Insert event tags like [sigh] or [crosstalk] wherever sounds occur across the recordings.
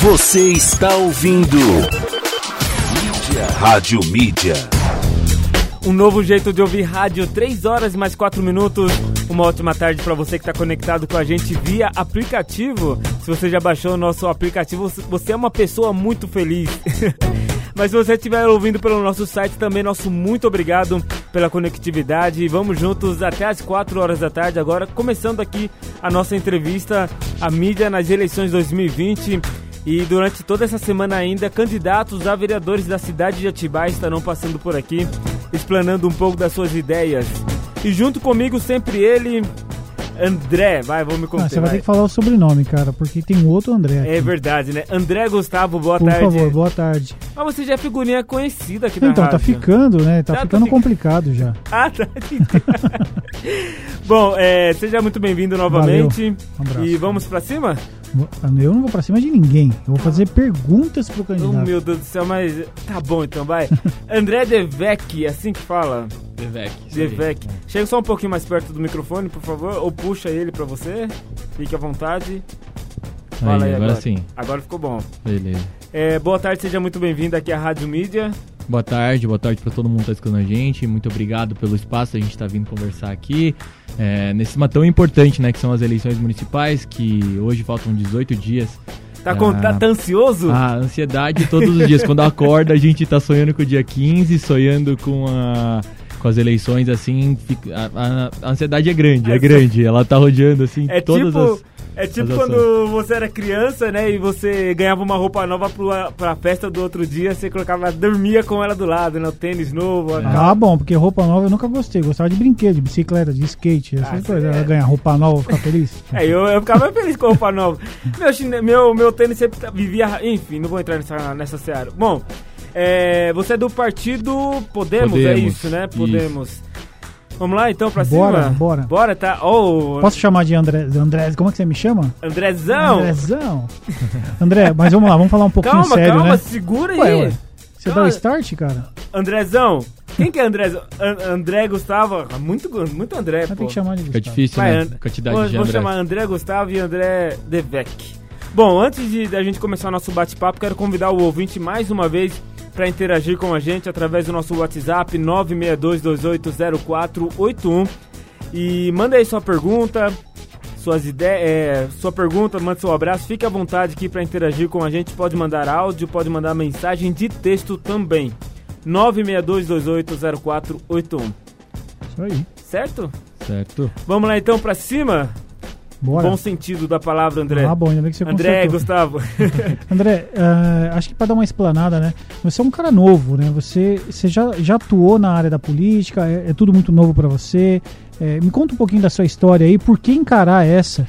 Você está ouvindo Mídia. Rádio Mídia. Um novo jeito de ouvir rádio, 3 horas e mais 4 minutos. Uma ótima tarde para você que está conectado com a gente via aplicativo. Se você já baixou o nosso aplicativo, você é uma pessoa muito feliz. [laughs] Mas se você estiver ouvindo pelo nosso site também, nosso muito obrigado pela conectividade. Vamos juntos até as 4 horas da tarde. Agora, começando aqui a nossa entrevista, a mídia nas eleições 2020. E durante toda essa semana ainda, candidatos a vereadores da cidade de Atibaia estarão passando por aqui, explanando um pouco das suas ideias. E junto comigo sempre ele, André, vai, vamos me contar. Ah, você vai, ter que falar o sobrenome, cara, porque tem outro André. Aqui. É verdade, né? André Gustavo, boa Por tarde. Por favor, boa tarde. Mas você já é figurinha conhecida aqui na Então, tá ficando, né? Tá, Tá, ficando tá complicado já. [laughs] Ah, tá. [laughs] Bom, é, seja muito bem-vindo novamente. Um abraço. E vamos pra cima? Eu não vou pra cima de ninguém. Eu vou fazer perguntas pro Oh, candidato. meu Deus do céu, mas tá bom então, vai. [laughs] André Devec, assim que fala. Devec. Devec. Chega só um pouquinho mais perto do microfone, por favor, ou puxa ele pra você. Fique à vontade. Fala Aí, aí, agora sim. Agora ficou bom. Beleza. É, boa tarde, seja muito bem-vindo aqui à Rádio Mídia. Boa tarde, boa tarde pra todo mundo que tá escutando a gente. Muito obrigado pelo espaço, a gente tá vindo conversar aqui. É, nesse tema tão importante, né, que são as eleições municipais, que hoje faltam 18 dias. Tá, com, Ah. tá, tá ansioso? A ansiedade todos os dias. Quando acorda, a gente tá sonhando com o dia 15, sonhando com a. Com as eleições, assim, fica- a, a- a ansiedade é grande, é É, grande. Ela tá rodeando, assim, É todas tipo, as. é tipo as quando você era criança, né? E você ganhava uma roupa nova pra, pra festa do outro dia, você colocava, dormia com ela do lado, né? O tênis novo, a calça. Ah, bom, porque roupa nova eu nunca gostei. Gostava de brinquedo, de bicicleta, de skate, essas Ah, coisas. é. Ela ganhar roupa nova, ficar feliz. [laughs] É, eu, eu ficava feliz com a roupa nova. Meu, meu, meu tênis sempre tá- vivia. Enfim, não vou entrar nessa, nessa seara. Bom, é, você é do partido Podemos, é Podemos, isso, né? isso. Podemos. Vamos lá então pra Bora, cima? bora. Bora, tá? Oh, Posso chamar de André, André? Como é que você me chama? Andrezão! Andrezão. [laughs] André, mas vamos lá, vamos falar um pouquinho calma, sério, calma, né? segura aí. Ué, ué. Você dá Calma. o start, cara? Andrezão, quem que é Andrezão? An- André Gustavo, Ah, muito, muito André, Vai pô. ter que chamar de Gustavo. difícil, Vai, né? And- Quantidade vou, de vou André. chamar André Gustavo e André Devec. Bom, antes de da gente começar o nosso bate-papo, quero convidar o ouvinte mais uma vez para interagir com a gente através do nosso WhatsApp 962280481 e manda aí sua pergunta, suas ideias, sua pergunta, manda seu abraço, fique à vontade aqui para interagir com a gente, pode mandar áudio, pode mandar mensagem de texto também. 962280481. Isso aí. Certo? Certo. Vamos lá então pra cima? Bora. Bom sentido da palavra, André. Ah, bom, ainda bem que você André, consertou. Gustavo. [laughs] André, ah, acho que para dar uma explanada, né? Você é um cara novo, né? Você, você já, já atuou na área da política, é, é tudo muito novo para você. É, me conta um pouquinho da sua história aí, por que encarar essa?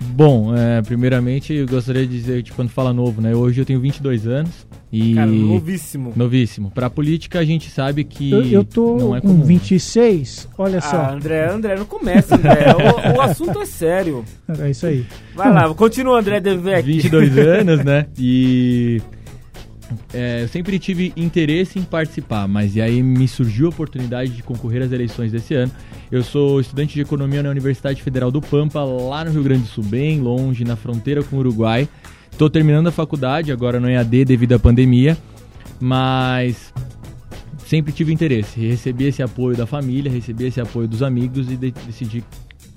Bom, é, primeiramente eu gostaria de dizer que quando fala novo, né? Hoje eu tenho 22 anos e Cara, novíssimo. novíssimo. Pra política a gente sabe que Eu, eu tô não é com comum. 26, olha Ah, só. André, André, não começa, André. o, o assunto é sério. É isso aí. Vai lá, continua, André Devec. 22 [laughs] anos, né? E é, eu sempre tive interesse em participar, mas e aí me surgiu a oportunidade de concorrer às eleições desse ano. Eu sou estudante de economia na Universidade Federal do Pampa, lá no Rio Grande do Sul, bem longe, na fronteira com o Uruguai. Estou terminando a faculdade, agora no EAD devido à pandemia, mas sempre tive interesse. Recebi esse apoio da família, recebi esse apoio dos amigos e de- decidi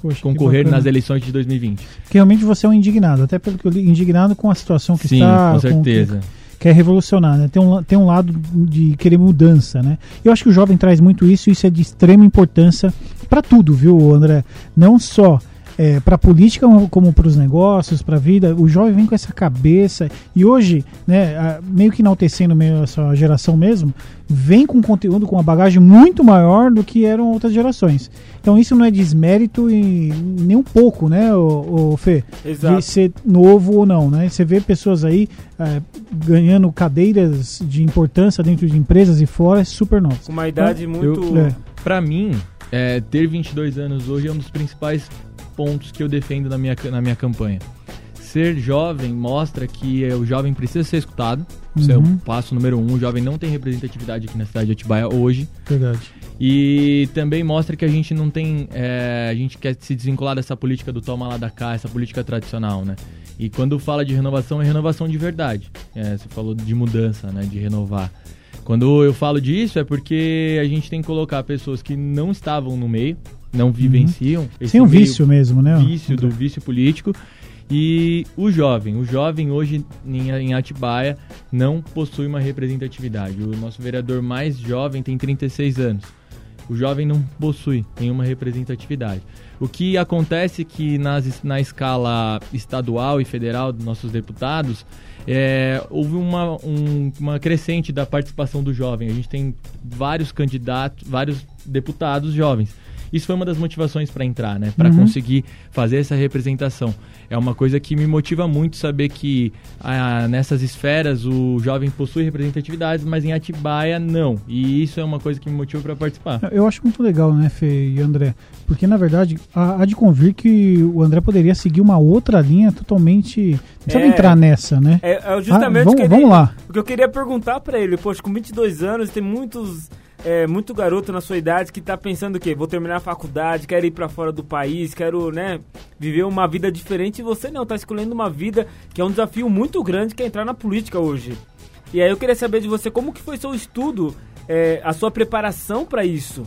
Poxa, que concorrer nas eleições de 2020. Porque realmente você é um indignado, até pelo que eu li, indignado com a situação que Sim, está. com certeza. quer revolucionar, né? Tem um, tem um lado de querer mudança, né? Eu acho que o jovem traz muito isso, e isso é de extrema importância para tudo, viu, André? Não só é, para política como para os negócios, para a vida. O jovem vem com essa cabeça e hoje, né, a- meio que enaltecendo meio essa geração mesmo, vem com conteúdo com uma bagagem muito maior do que eram outras gerações. Então isso não é desmérito e nem um pouco, né, o, Fê? Exato. de ser novo ou não, né? Você vê pessoas aí é, ganhando cadeiras de importância dentro de empresas e fora, é super novo. Com uma idade muito. É. Pra mim, é, ter 22 anos hoje é um dos principais pontos que eu defendo na minha, na minha campanha. Ser jovem mostra que é, o jovem precisa ser escutado. Isso é o Uhum. passo número um. O jovem não tem representatividade aqui na cidade de Atibaia hoje. Verdade. E também mostra que a gente não tem. é, a gente quer se desvincular dessa política do toma lá da cá, essa política tradicional, né? E quando fala de renovação, é renovação de verdade. É, você falou de mudança, né? De renovar. Quando eu falo disso, é porque a gente tem que colocar pessoas que não estavam no meio, não vivenciam. Esse Sem um vício mesmo, né? vício do vício político. E o jovem, o jovem hoje em, em Atibaia não possui uma representatividade. O nosso vereador mais jovem tem 36 anos. O jovem não possui nenhuma representatividade. O que acontece é que nas, na escala estadual e federal dos nossos deputados, é, houve uma, um, uma crescente da participação do jovem. A gente tem vários candidatos, vários deputados jovens. Isso foi uma das motivações para entrar, né? Para Uhum. conseguir fazer essa representação. É uma coisa que me motiva muito saber que ah, nessas esferas o jovem possui representatividades, mas em Atibaia não. E isso é uma coisa que me motiva para participar. Eu acho muito legal, né, Fê e André? Porque, na verdade, há, de convir que o André poderia seguir uma outra linha totalmente. Não precisava É. entrar nessa, né? É, é justamente Ah, vamos- o que ele- vamos lá. O que eu queria perguntar pra ele, poxa, com 22 anos, tem muitos. É, muito garoto na sua idade que tá pensando o quê? Vou terminar a faculdade, quero ir pra fora do país, quero, né, viver uma vida diferente. E você não, tá escolhendo uma vida que é um desafio muito grande, que é entrar na política hoje. E aí eu queria saber de você como que foi seu estudo, é, a sua preparação pra isso.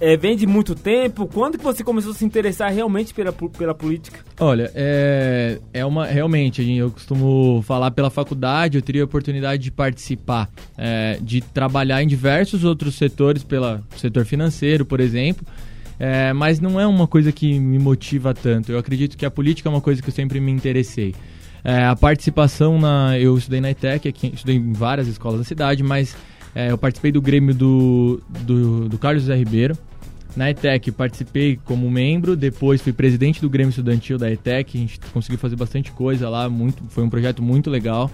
É, vem de muito tempo? Quando que você começou a se interessar realmente pela, pela política? Olha, é, é uma realmente eu costumo falar pela faculdade, eu teria a oportunidade de participar, é, de trabalhar em diversos outros setores, pelo setor financeiro, por exemplo. é, mas não é uma coisa que me motiva tanto. Eu acredito que a política é uma coisa que eu sempre me interessei. É, a participação na. Eu estudei na ETEC, aqui, estudei em várias escolas da cidade, mas é, eu participei do Grêmio do, do, do Carlos José Ribeiro. Na ETEC participei como membro, depois fui presidente do Grêmio Estudantil da ETEC, a gente conseguiu fazer bastante coisa lá, muito, foi um projeto muito legal.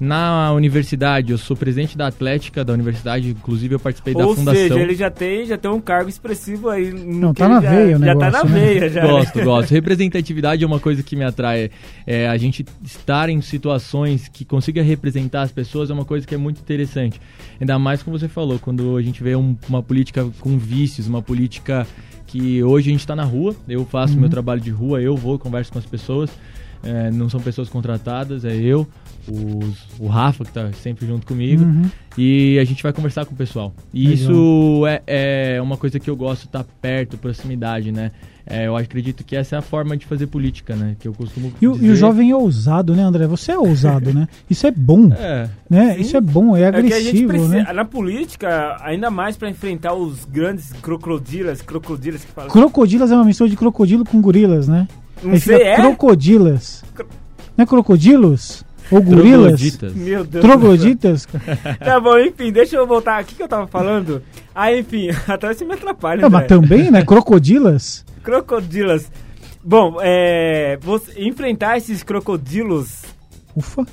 Na universidade, eu sou presidente da Atlética da universidade, inclusive eu participei da Ou fundação. seja, ele já tem, já tem um cargo expressivo aí. no Não, tá na já, veia o Já tá negócio, na né? veia, já. Gosto, gosto. Representatividade é uma coisa que me atrai. É, a gente estar em situações que consiga representar as pessoas é uma coisa que é muito interessante. Ainda mais como você falou, quando a gente vê um- uma política com vícios, uma política que hoje a gente está na rua, eu faço meu trabalho de rua, eu vou, converso com as pessoas, é, não são pessoas contratadas, é eu, os- o Rafa, que está sempre junto comigo, Uhum. e a gente vai conversar com o pessoal. E Legal. isso é, é uma coisa que eu gosto, estar perto, proximidade, né? É, eu acredito que essa é a forma de fazer política, né? Que eu costumo E, o- e dizer. o jovem é ousado, né, André? Você é ousado, né? Isso é bom, [laughs] É, né? Sim. Isso é bom, é É que a gente agressivo, precisa, né? na política, ainda mais pra enfrentar os grandes crocodilas, crocodilas que falam. Crocodilas é uma mistura de crocodilo com gorilas, né? Não Aí sei, é? crocodilas. Não é crocodilos? Ou gorilas? trogloditas. Meu Deus. Trogloditas? [laughs] Tá bom, enfim, deixa eu voltar. O que, que eu tava falando? Ah, enfim, [laughs] até você me atrapalha, Não, mas André. também, né? [laughs] Crocodilas? Crocodilas. Bom, é. Você, enfrentar esses crocodilos Ufa.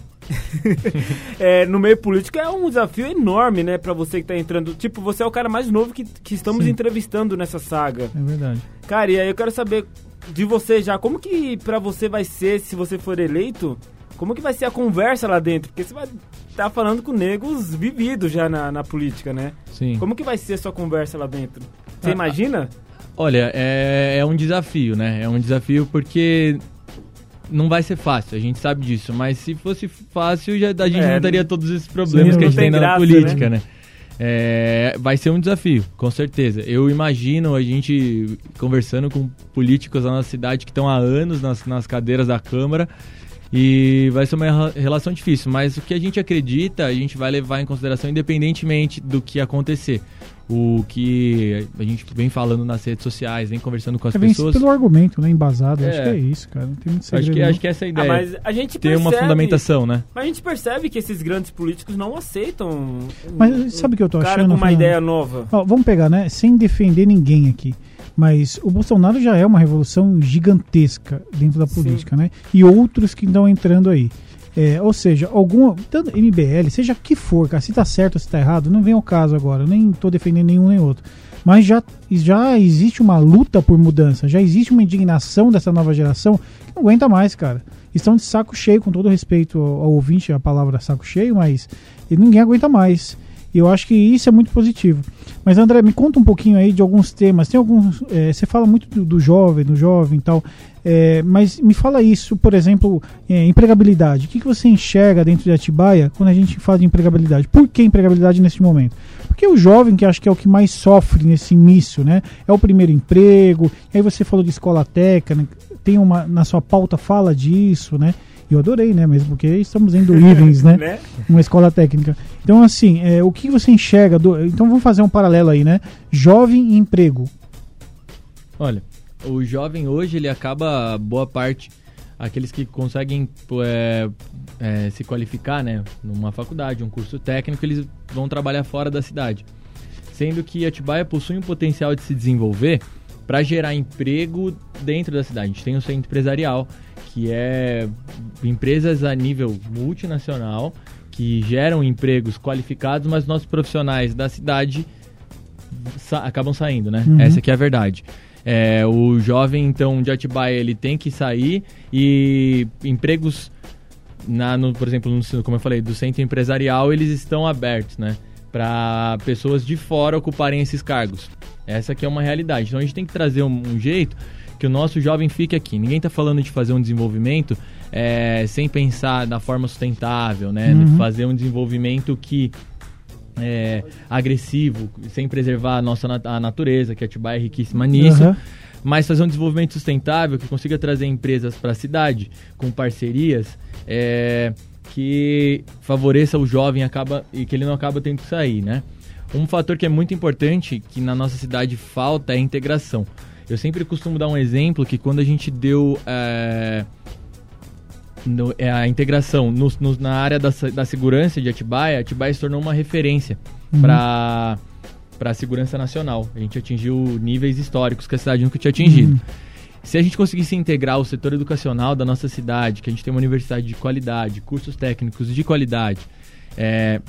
é, no meio político é um desafio enorme, né? Pra você que tá entrando. Tipo, você é o cara mais novo que, que estamos Sim. entrevistando nessa saga. É verdade. Cara, e aí eu quero saber de você já, como que pra você vai ser, se você for eleito, como que vai ser a conversa lá dentro? Porque você vai estar falando com negros vividos já na, na política, né? Sim. Como que vai ser a sua conversa lá dentro? Você Ah, imagina? Olha, é, é um desafio, né? É um desafio porque não vai ser fácil, a gente sabe disso. Mas se fosse fácil, já, a gente É, não teria todos esses problemas que a gente tem na política, né? né? É, vai ser um desafio, com certeza. Eu imagino a gente conversando com políticos da nossa cidade que estão há anos nas, nas cadeiras da Câmara e vai ser uma rela- relação difícil, mas o que a gente acredita, a gente vai levar em consideração independentemente do que acontecer. O que a gente vem falando nas redes sociais, vem conversando com as É pessoas. pelo argumento, né? Embasado. É. Acho que é isso, cara. Não tem muito segredo. Acho que, não. acho que essa é a Ah, ideia. mas a gente ter uma percebe- fundamentação, né? Mas a gente percebe que esses grandes políticos não aceitam. um- Mas sabe o que eu tô um cara achando, com uma Fernando? ideia nova. Ó, vamos pegar, né? Sem defender ninguém aqui. Mas o Bolsonaro já é uma revolução gigantesca dentro da Sim. política, né? E outros que estão entrando aí. É, ou seja, algum. Tanto MBL, seja que for, cara, se tá certo ou se tá errado, não vem ao caso agora. Eu nem tô defendendo nenhum nem outro. Mas já, já existe uma luta por mudança, já existe uma indignação dessa nova geração que não aguenta mais, cara. Estão de saco cheio, com todo respeito ao, ao ouvinte, a palavra saco cheio, mas ninguém aguenta mais. E eu acho que isso é muito positivo. Mas André, me conta um pouquinho aí de alguns temas. Tem alguns. É, você fala muito do, do, jovem, do jovem e tal. É, mas me fala isso, por exemplo, é, empregabilidade. O que, que você enxerga dentro de Atibaia quando a gente fala de empregabilidade? Por que empregabilidade nesse momento? Porque o jovem, que acho que é o que mais sofre nesse início, né? É o primeiro emprego. Aí você falou de escola técnica, tem uma. Na sua pauta fala disso, né? E eu adorei, né? Mesmo porque estamos indo [laughs] Ivens, né? né? Uma escola técnica. Então, assim, é, o que você enxerga? Do... Então, vamos fazer um paralelo aí, né? Jovem e emprego. Olha, o jovem hoje, ele acaba, boa parte, aqueles que conseguem é, é, se qualificar, né? Numa faculdade, um curso técnico, eles vão trabalhar fora da cidade. Sendo que Atibaia possui um potencial de se desenvolver para gerar emprego dentro da cidade. A gente tem o centro empresarial, que é empresas a nível multinacional que geram empregos qualificados, mas nossos profissionais da cidade sa acabam saindo, né? Uhum. Essa aqui é a verdade. É, o jovem, então, de Atibaia, ele tem que sair e empregos, na, no, por exemplo, no, como eu falei, do centro empresarial, eles estão abertos, né? Para pessoas de fora ocuparem esses cargos. Essa aqui é uma realidade. Então a gente tem que trazer um, um jeito que o nosso jovem fique aqui. Ninguém está falando de fazer um desenvolvimento é, sem pensar da forma sustentável, né? Uhum. Fazer um desenvolvimento que é agressivo, sem preservar a nossa a natureza, que a Atibaia é riquíssima nisso. Uhum. Mas fazer um desenvolvimento sustentável que consiga trazer empresas para a cidade com parcerias é, que favoreça o jovem acaba, e que ele não acaba tendo que sair, né? Um fator que é muito importante, que na nossa cidade falta, é a integração. Eu sempre costumo dar um exemplo que quando a gente deu é, no, é, a integração no, no, na área da, da segurança de Atibaia, Atibaia se tornou uma referência uhum. para para a segurança nacional. A gente atingiu níveis históricos que a cidade nunca tinha atingido. Uhum. Se a gente conseguisse integrar o setor educacional da nossa cidade, que a gente tem uma universidade de qualidade, cursos técnicos de qualidade, é,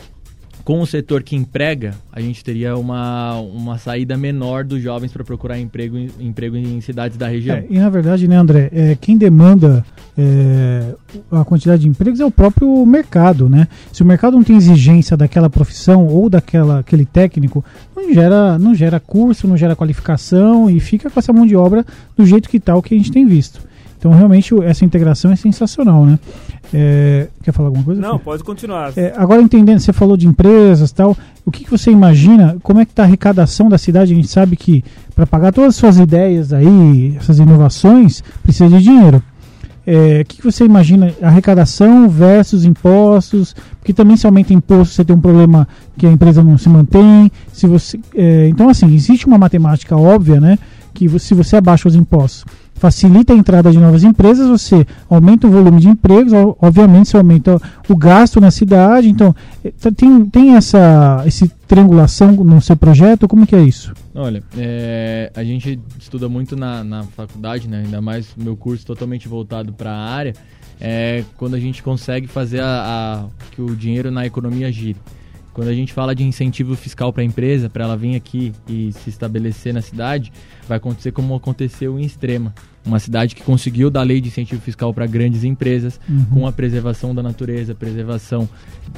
com o setor que emprega, a gente teria uma, uma saída menor dos jovens para procurar emprego, emprego em cidades da região. É, e na verdade, né, André, é, quem demanda é, a quantidade de empregos é o próprio mercado, né? Se o mercado não tem exigência daquela profissão ou daquela aquele técnico, não gera, não gera curso, não gera qualificação e fica com essa mão de obra do jeito que tal tá, que a gente tem visto. Então, realmente, essa integração é sensacional, né? É, quer falar alguma coisa? Não, pode continuar. É, agora, entendendo, você falou de empresas tal, o que, que você imagina, como é que está a arrecadação da cidade? A gente sabe que para pagar todas as suas ideias aí, essas inovações, precisa de dinheiro. É, o que, que você imagina, arrecadação versus impostos? Porque também se aumenta imposto, você tem um problema que a empresa não se mantém. Se você, é, então, assim, existe uma matemática óbvia, né? Que se você abaixa os impostos facilita a entrada de novas empresas, você aumenta o volume de empregos, obviamente você aumenta o gasto na cidade, então eh, tá, tem, tem essa, essa triangulação no seu projeto, como que é isso? Olha, é, a gente estuda muito na, na faculdade, né? ainda mais meu curso totalmente voltado para a área, é quando a gente consegue fazer a, a, que o dinheiro na economia gire. Quando a gente fala de incentivo fiscal para a empresa, para ela vir aqui e se estabelecer na cidade, vai acontecer como aconteceu em Extrema. Uma cidade que conseguiu dar lei de incentivo fiscal para grandes empresas, uhum. com a preservação da natureza, preservação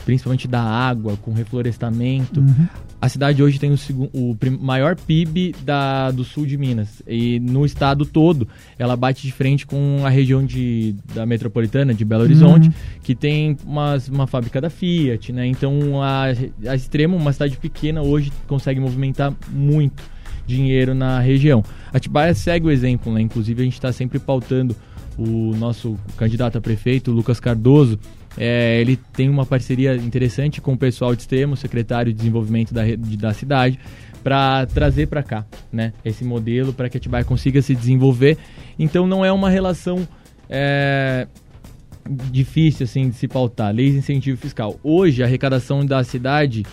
principalmente da água, com reflorestamento. Uhum. A cidade hoje tem o, o, maior PIB da, do sul de Minas. E no estado todo, ela bate de frente com a região de, da metropolitana de Belo Horizonte, uhum. que tem umas, uma fábrica da Fiat, né? Então a, a Extremo, uma cidade pequena, hoje consegue movimentar muito dinheiro na região. Atibaia segue o exemplo, né? Inclusive a gente está sempre pautando o nosso candidato a prefeito, Lucas Cardoso. É, ele tem uma parceria interessante com o pessoal de extremo, secretário de desenvolvimento da, da cidade, para trazer para cá, né? Esse modelo para que Atibaia consiga se desenvolver. Então não é uma relação é, difícil assim de se pautar. Leis de incentivo fiscal. Hoje a arrecadação da cidade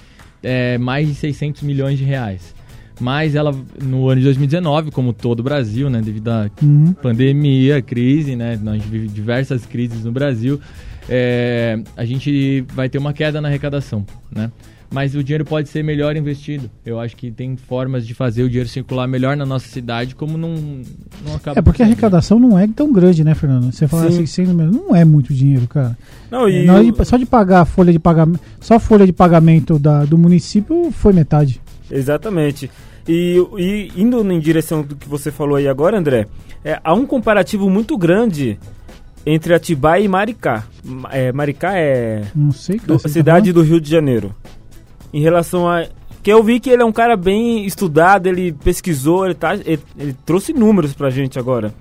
é mais de 600 milhões de reais mas ela no ano de 2019, como todo o Brasil, né, devido à uhum. pandemia, crise, né, a gente vive diversas crises no Brasil, é, a gente vai ter uma queda na arrecadação, né? mas o dinheiro pode ser melhor investido. Eu acho que tem formas de fazer o dinheiro circular melhor na nossa cidade, como não, não acaba. É porque a arrecadação não é tão grande, né, Fernando? Você fala Sim. 600 milhões, não é muito dinheiro, cara. Não, e de- só de pagar a folha de pagamento, só a folha de pagamento da, do município foi metade. Exatamente. E, e indo em direção do que você falou aí agora, André, é, há um comparativo muito grande entre Atibaia e Maricá. Ma- É, Maricá é Não sei, do- tá cidade do Rio de Janeiro. Em relação a. Que eu vi que ele é um cara bem estudado, ele pesquisou, ele, tá, ele, ele trouxe números pra gente agora.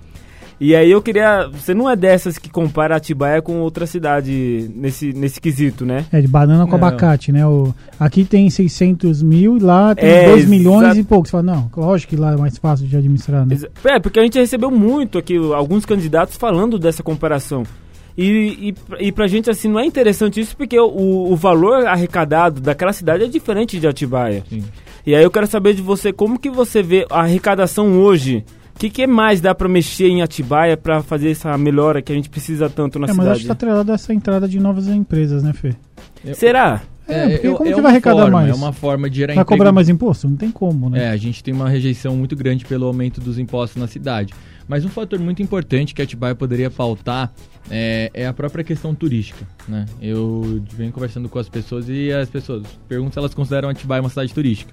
E aí eu queria. Você não é dessas que compara Atibaia com outra cidade nesse, nesse quesito, né? É, de banana com Não. abacate, né? O, aqui tem 600 mil e lá tem É, 2 milhões e pouco. Você fala, não, lógico que lá é mais fácil de administrar, né? Exa- É, porque a gente recebeu muito aqui, alguns candidatos falando dessa comparação. E, e, e pra gente, assim, não é interessante isso porque o, o valor arrecadado daquela cidade é diferente de Atibaia. Sim. E aí eu quero saber de você, como que você vê a arrecadação hoje? O que, que mais dá pra mexer em Atibaia pra fazer essa melhora que a gente precisa tanto na É, mas acho cidade? que tá atrelado a essa entrada de novas empresas, né, Fê? Será? É, porque como que uma vai arrecadar forma, mais? É uma forma de gerar Vai emprego cobrar mais imposto? Não tem como, né? É, a gente tem uma rejeição muito grande pelo aumento dos impostos na cidade. Mas um fator muito importante que a Atibaia poderia pautar é, é a própria questão turística, né? Eu venho conversando com as pessoas e as pessoas perguntam se elas consideram Atibaia uma cidade turística.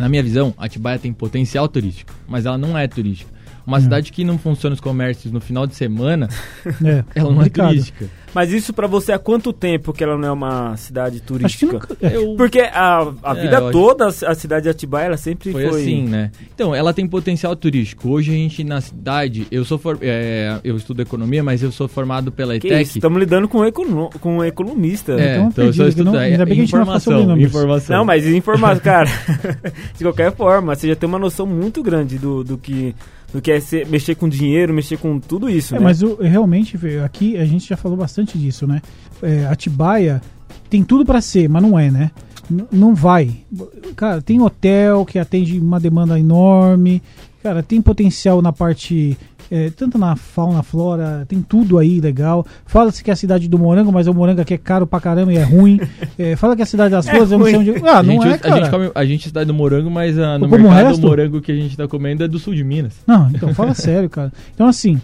Na minha visão, Atibaia tem potencial turístico, mas ela não é turística. Uma Hum. cidade que não funciona os comércios no final de semana, [laughs] É, [laughs] ela não é turística. Mas isso pra você há quanto tempo que ela não é uma cidade Acho que turística? nunca. é, Eu- Porque a, a É, vida toda, a cidade de Atibaia, ela sempre Foi, foi, assim, né? Então, ela tem potencial turístico. Hoje a gente na cidade, eu sou for- é, eu estudo economia, mas eu sou formado pela ETEC. isso, estamos lidando com, econo com um economista. É, Então, então eu sou estudante. ainda bem que a gente não fala sobre informação, informação. Não, mas informar, [laughs] cara, de qualquer forma, você já tem uma noção muito grande do, do que do que é ser- mexer com dinheiro, mexer com tudo isso, É, né? mas o- realmente, aqui a gente já falou bastante disso, né? É, Atibaia tem tudo pra ser, mas não é, né? N- não vai. Cara, tem hotel que atende uma demanda enorme. Cara, tem potencial na parte. É, tanto na fauna, flora, tem tudo aí legal. Fala-se que é a cidade do morango, mas o morango aqui é caro pra caramba e é ruim. É, fala que é a cidade das É flores, eu não sei ruim. onde. Ah, a, não gente, é, a cara. gente come, a gente está do morango, mas ah, no como mercado o morango que a gente está comendo é do sul de Minas. Não, então fala [laughs] sério, cara. Então, assim,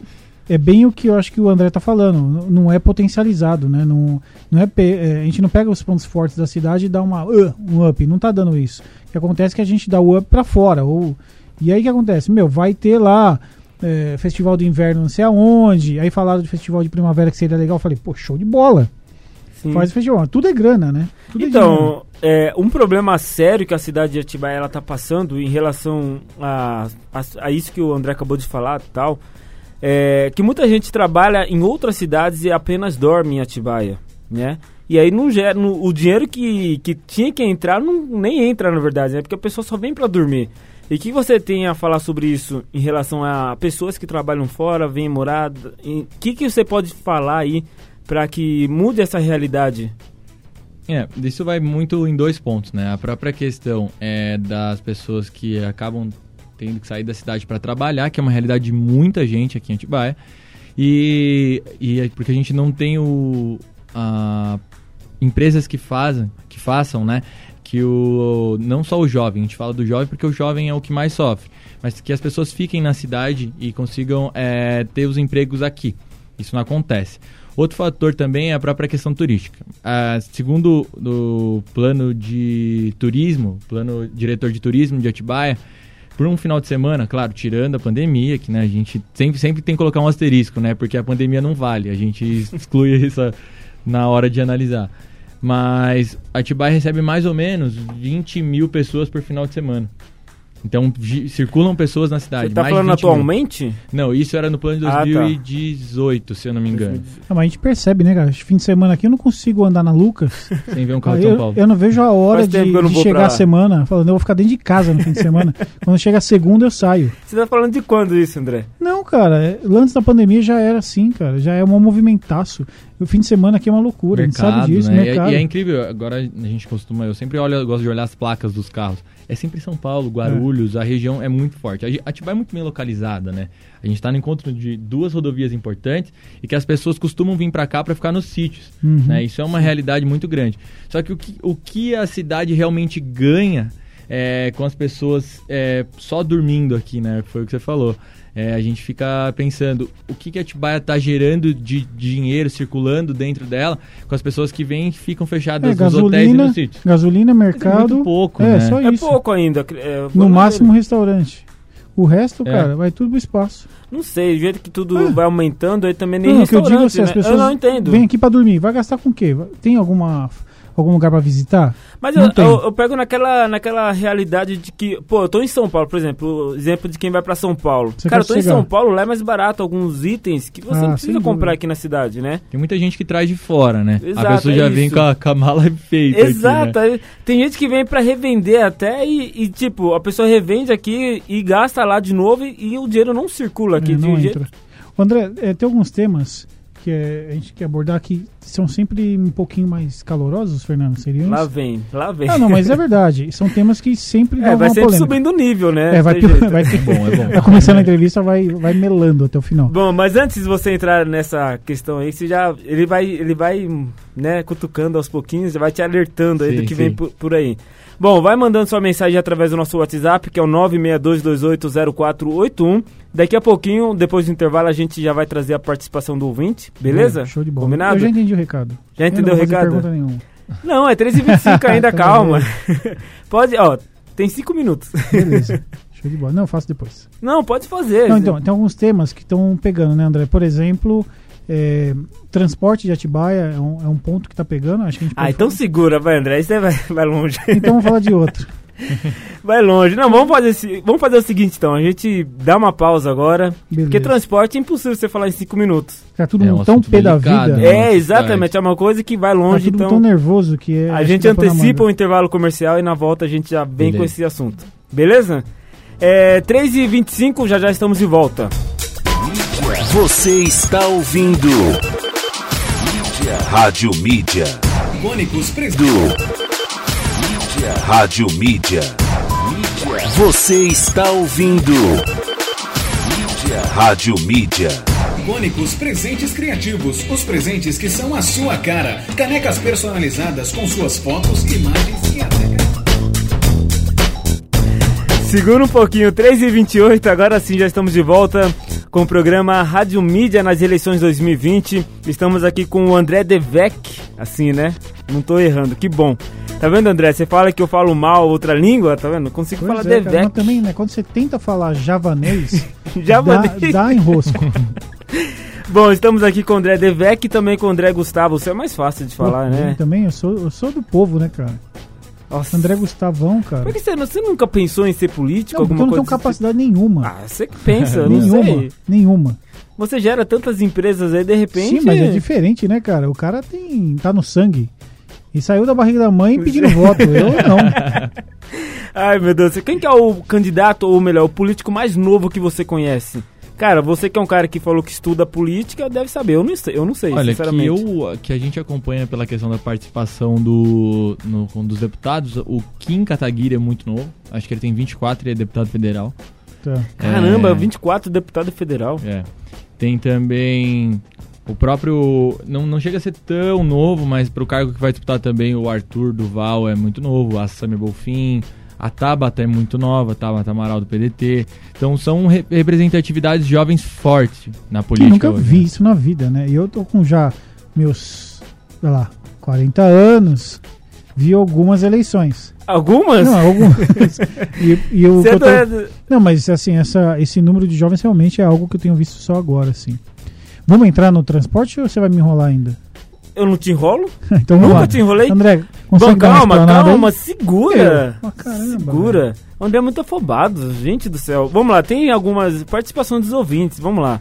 é bem o que eu acho que o André tá falando. Não é potencializado, né? Não, não é, é, a gente não pega os pontos fortes da cidade e dá uma, uh, um up. Não tá dando isso. O que acontece é que a gente dá o up pra fora. Ou, e aí o que acontece? Meu, vai ter lá é, festival de inverno não sei aonde. Aí falaram de festival de primavera que seria legal. Eu falei, pô, show de bola. Sim. Faz festival. Tudo é grana, né? Tudo é. Então, é, um problema sério que a cidade de Atibaia ela tá passando em relação a, a, a isso que o André acabou de falar e tal, é que muita gente trabalha em outras cidades e apenas dorme em Atibaia, né? E aí não gera, no- o dinheiro que, que tinha que entrar não, nem entra na verdade, né? Porque a pessoa só vem para dormir. E o que você tem a falar sobre isso em relação a pessoas que trabalham fora, vêm morar? O que, que você pode falar aí para que mude essa realidade? É, isso vai muito em dois pontos, né? A própria questão é das pessoas que acabam tendo que sair da cidade para trabalhar, que é uma realidade de muita gente aqui em Atibaia. E, e é porque a gente não tem o a, empresas que fazem, que façam, né? Que o não só o jovem, a gente fala do jovem porque o jovem é o que mais sofre, mas que as pessoas fiquem na cidade e consigam é, ter os empregos aqui. Isso não acontece. Outro fator também é a própria questão turística. Ah, segundo o plano de turismo, plano diretor de turismo de Atibaia, por um final de semana, claro, tirando a pandemia, que né, a gente sempre, sempre tem que colocar um asterisco, né? Porque a pandemia não vale, a gente [laughs] exclui isso na hora de analisar. Mas Atibaia recebe mais ou menos 20 mil pessoas por final de semana. Então circulam pessoas na cidade. Você tá de falando 20 mil. atualmente? Não, isso era no plano de Ah, tá. 2018, se eu não me engano. Ah, mas a gente percebe, né, cara? Fim de semana aqui eu não consigo andar na Lucas. [laughs] Sem ver um carro de São eu, Paulo. eu não vejo a hora Faz de, tempo que eu não de vou chegar pra- a semana, falando, eu vou ficar dentro de casa no fim de semana. [laughs] Quando chega a segunda, eu saio. Você tá falando de quando isso, André? Não, cara, é- antes da pandemia já era assim, cara. Já é um movimentaço. O fim de semana aqui é uma loucura, a gente sabe disso, né? E é- mercado. E, é incrível, agora a gente costuma, eu sempre olho, eu gosto de olhar as placas dos carros. É sempre São Paulo, Guarulhos, Guarulhos, a região é muito forte. A Atibaia é muito bem localizada, né? A gente está no encontro de duas rodovias importantes e que as pessoas costumam vir para cá para ficar nos sítios, Uhum. né? Isso é uma realidade muito grande. Só que o que, o que a cidade realmente ganha é, com as pessoas é, só dormindo aqui, né? Foi o que você falou. É, a gente fica pensando o que, que a Atibaia está gerando de dinheiro circulando dentro dela com as pessoas que vêm e ficam fechadas É, nos hotéis e gasolina, nos sítios. gasolina, mercado. muito pouco, é, né? só É isso. pouco ainda. é, No máximo ver. restaurante. O resto, É. cara, vai tudo pro espaço. Não sei, do jeito que tudo Ah. vai aumentando, aí também nem Não, que eu digo assim, as né? pessoas Eu não entendo. vêm aqui pra dormir. Vai gastar com o quê? Tem alguma, algum lugar pra visitar? Mas eu, eu, eu pego naquela, naquela realidade de que, pô, eu tô em São Paulo, por exemplo, exemplo de quem vai pra São Paulo. Você Cara, eu tô em sossegar. São Paulo, lá é mais barato alguns itens que você Ah, não precisa comprar aqui na cidade, né? Tem muita gente que traz de fora, né? Exato, a pessoa é já vem isso. com a, com a mala [laughs] feita. Exato, Aqui, né? tem gente que vem pra revender até e, e, tipo, a pessoa revende aqui e gasta lá de novo e, e o dinheiro não circula aqui É, de não um jeito. entra. André, é, tem alguns temas que é, a gente quer abordar que são sempre um pouquinho mais calorosos, Fernando. Seriam Lá vem, lá vem. Ah, não, mas é [laughs] verdade. São temas que sempre dão É, vai sempre polêmica. subindo o nível, né? É, vai, [laughs] vai, É bom, é bom. vai começando a entrevista, vai, vai melando até o final. Bom, mas antes de você entrar nessa questão aí, você já ele vai ele vai, né, cutucando aos pouquinhos, já vai te alertando aí Sim, do que sim. vem por, por aí. Bom, vai mandando sua mensagem através do nosso WhatsApp, que é o 962280481. Daqui a pouquinho, depois do intervalo, a gente já vai trazer a participação do ouvinte, beleza? Show de bola. Combinado? Eu já entendi o recado. Já Eu entendeu não o recado? pergunta nenhuma. Não, é 3h25 ainda, [laughs] Tá calma. [laughs] pode, ó, tem 5 minutos. Beleza. [laughs] Show de bola. Não, faço depois. Não, pode fazer. Não, então, tem alguns temas que estão pegando, né, André? Por exemplo, é, transporte de Atibaia é um, é um ponto que está pegando. Acho que a gente Ah, então falar. segura, vai, André, aí você vai, vai longe. Então vamos falar de outro. [laughs] Vai longe. Não, vamos fazer, esse- vamos fazer o seguinte então. A gente dá uma pausa agora. Beleza. Porque transporte é impossível você falar em 5 minutos. Tá tudo É um tão pé da vida. né? É, exatamente. É uma coisa que vai Tá longe, tudo então. tão nervoso que é. a gente antecipa o intervalo comercial e na volta a gente já vem com Beleza. esse assunto. Beleza? É, 3h25, já já estamos de volta. Você está ouvindo. Mídia. Rádio Mídia. Cônicos Pres- Do. Mídia. Rádio Mídia. Você está ouvindo. Mídia. Rádio Mídia. Cônicos Presentes Criativos. Os presentes que são a sua cara. Canecas personalizadas com suas fotos, imagens e até Segura um pouquinho, 3h28, agora sim já estamos de volta com o programa Rádio Mídia nas eleições 2020. Estamos aqui com o André Devec, assim, né? Não tô errando, que bom. Tá vendo, André? Você fala que eu falo mal outra língua, tá vendo? Não consigo Pois falar é, cara, Devec. mas também, né? Quando você tenta falar javanês, [laughs] Javanês. Dá, dá enrosco. [laughs] Bom, estamos aqui com o André Devec e também com o André Gustavo. Isso é mais fácil de falar, Eu né? Também, eu sou, eu sou do povo, né, cara? Nossa. André Gustavão, cara. Por que você, você nunca pensou em ser político? Não, porque eu alguma não tenho coisa capacidade nenhuma. Ah, você que pensa, [laughs] eu não nenhuma. sei. Nenhuma. Você gera tantas empresas aí, de repente... Sim, mas é diferente, né, cara? O cara tem. tá no sangue. E saiu da barriga da mãe pedindo [laughs] voto. Eu não. Ai, meu Deus. Quem que é o candidato, ou melhor, o político mais novo que você conhece? Cara, você que é um cara que falou que estuda política, deve saber. Eu não sei, eu não sei Olha, que, sinceramente. eu, que a gente acompanha pela questão da participação do, no, dos deputados, o Kim Kataguiri é muito novo. Acho que ele tem 24 e é deputado federal. Tá. Caramba, É. 24 deputado federal. É. Tem também o próprio. Não, não chega a ser tão novo, mas pro cargo que vai disputar também o Arthur Duval é muito novo, a Samia Bolfin, a Tabata é muito nova, a Tabata Amaral do PDT. Então são re- representatividades jovens fortes na Eu política. nunca hoje, vi né? isso na vida, né? E eu tô com já meus, sei lá, 40 anos. Vi algumas eleições. Algumas? Não, algumas. [laughs] e, e que eu tô- é Não, mas assim, essa, esse número de jovens realmente é algo que eu tenho visto só agora, assim. Vamos entrar no transporte ou você vai me enrolar ainda? Eu não te enrolo? [laughs] então Nunca lá. te enrolei? André, Bom, calma, calma, aí? segura. Caramba, segura. O André é muito afobado, gente do céu. Vamos lá, tem algumas participações dos ouvintes, vamos lá.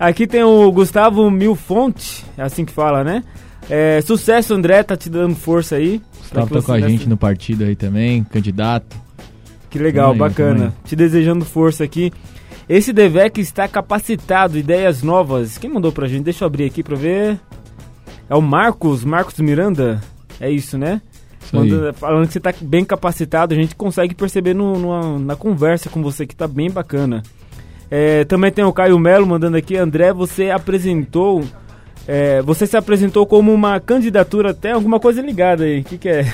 Aqui tem o Gustavo Milfonte, é assim que fala, né? É, sucesso, André, tá te dando força aí. Gustavo que tá com a nessa- gente no partido aí também, candidato. Que legal, aí, bacana. Te desejando força aqui. Esse Devec está capacitado, ideias novas. Quem mandou pra gente? Deixa eu abrir aqui pra ver. É o Marcos, Marcos Miranda? É isso, né? Manda, falando que você está bem capacitado, a gente consegue perceber no, no, na conversa com você que está bem bacana. É, também tem o Caio Melo mandando aqui, André, você apresentou. É, você se apresentou como uma candidatura, até alguma coisa ligada aí. O que, que é?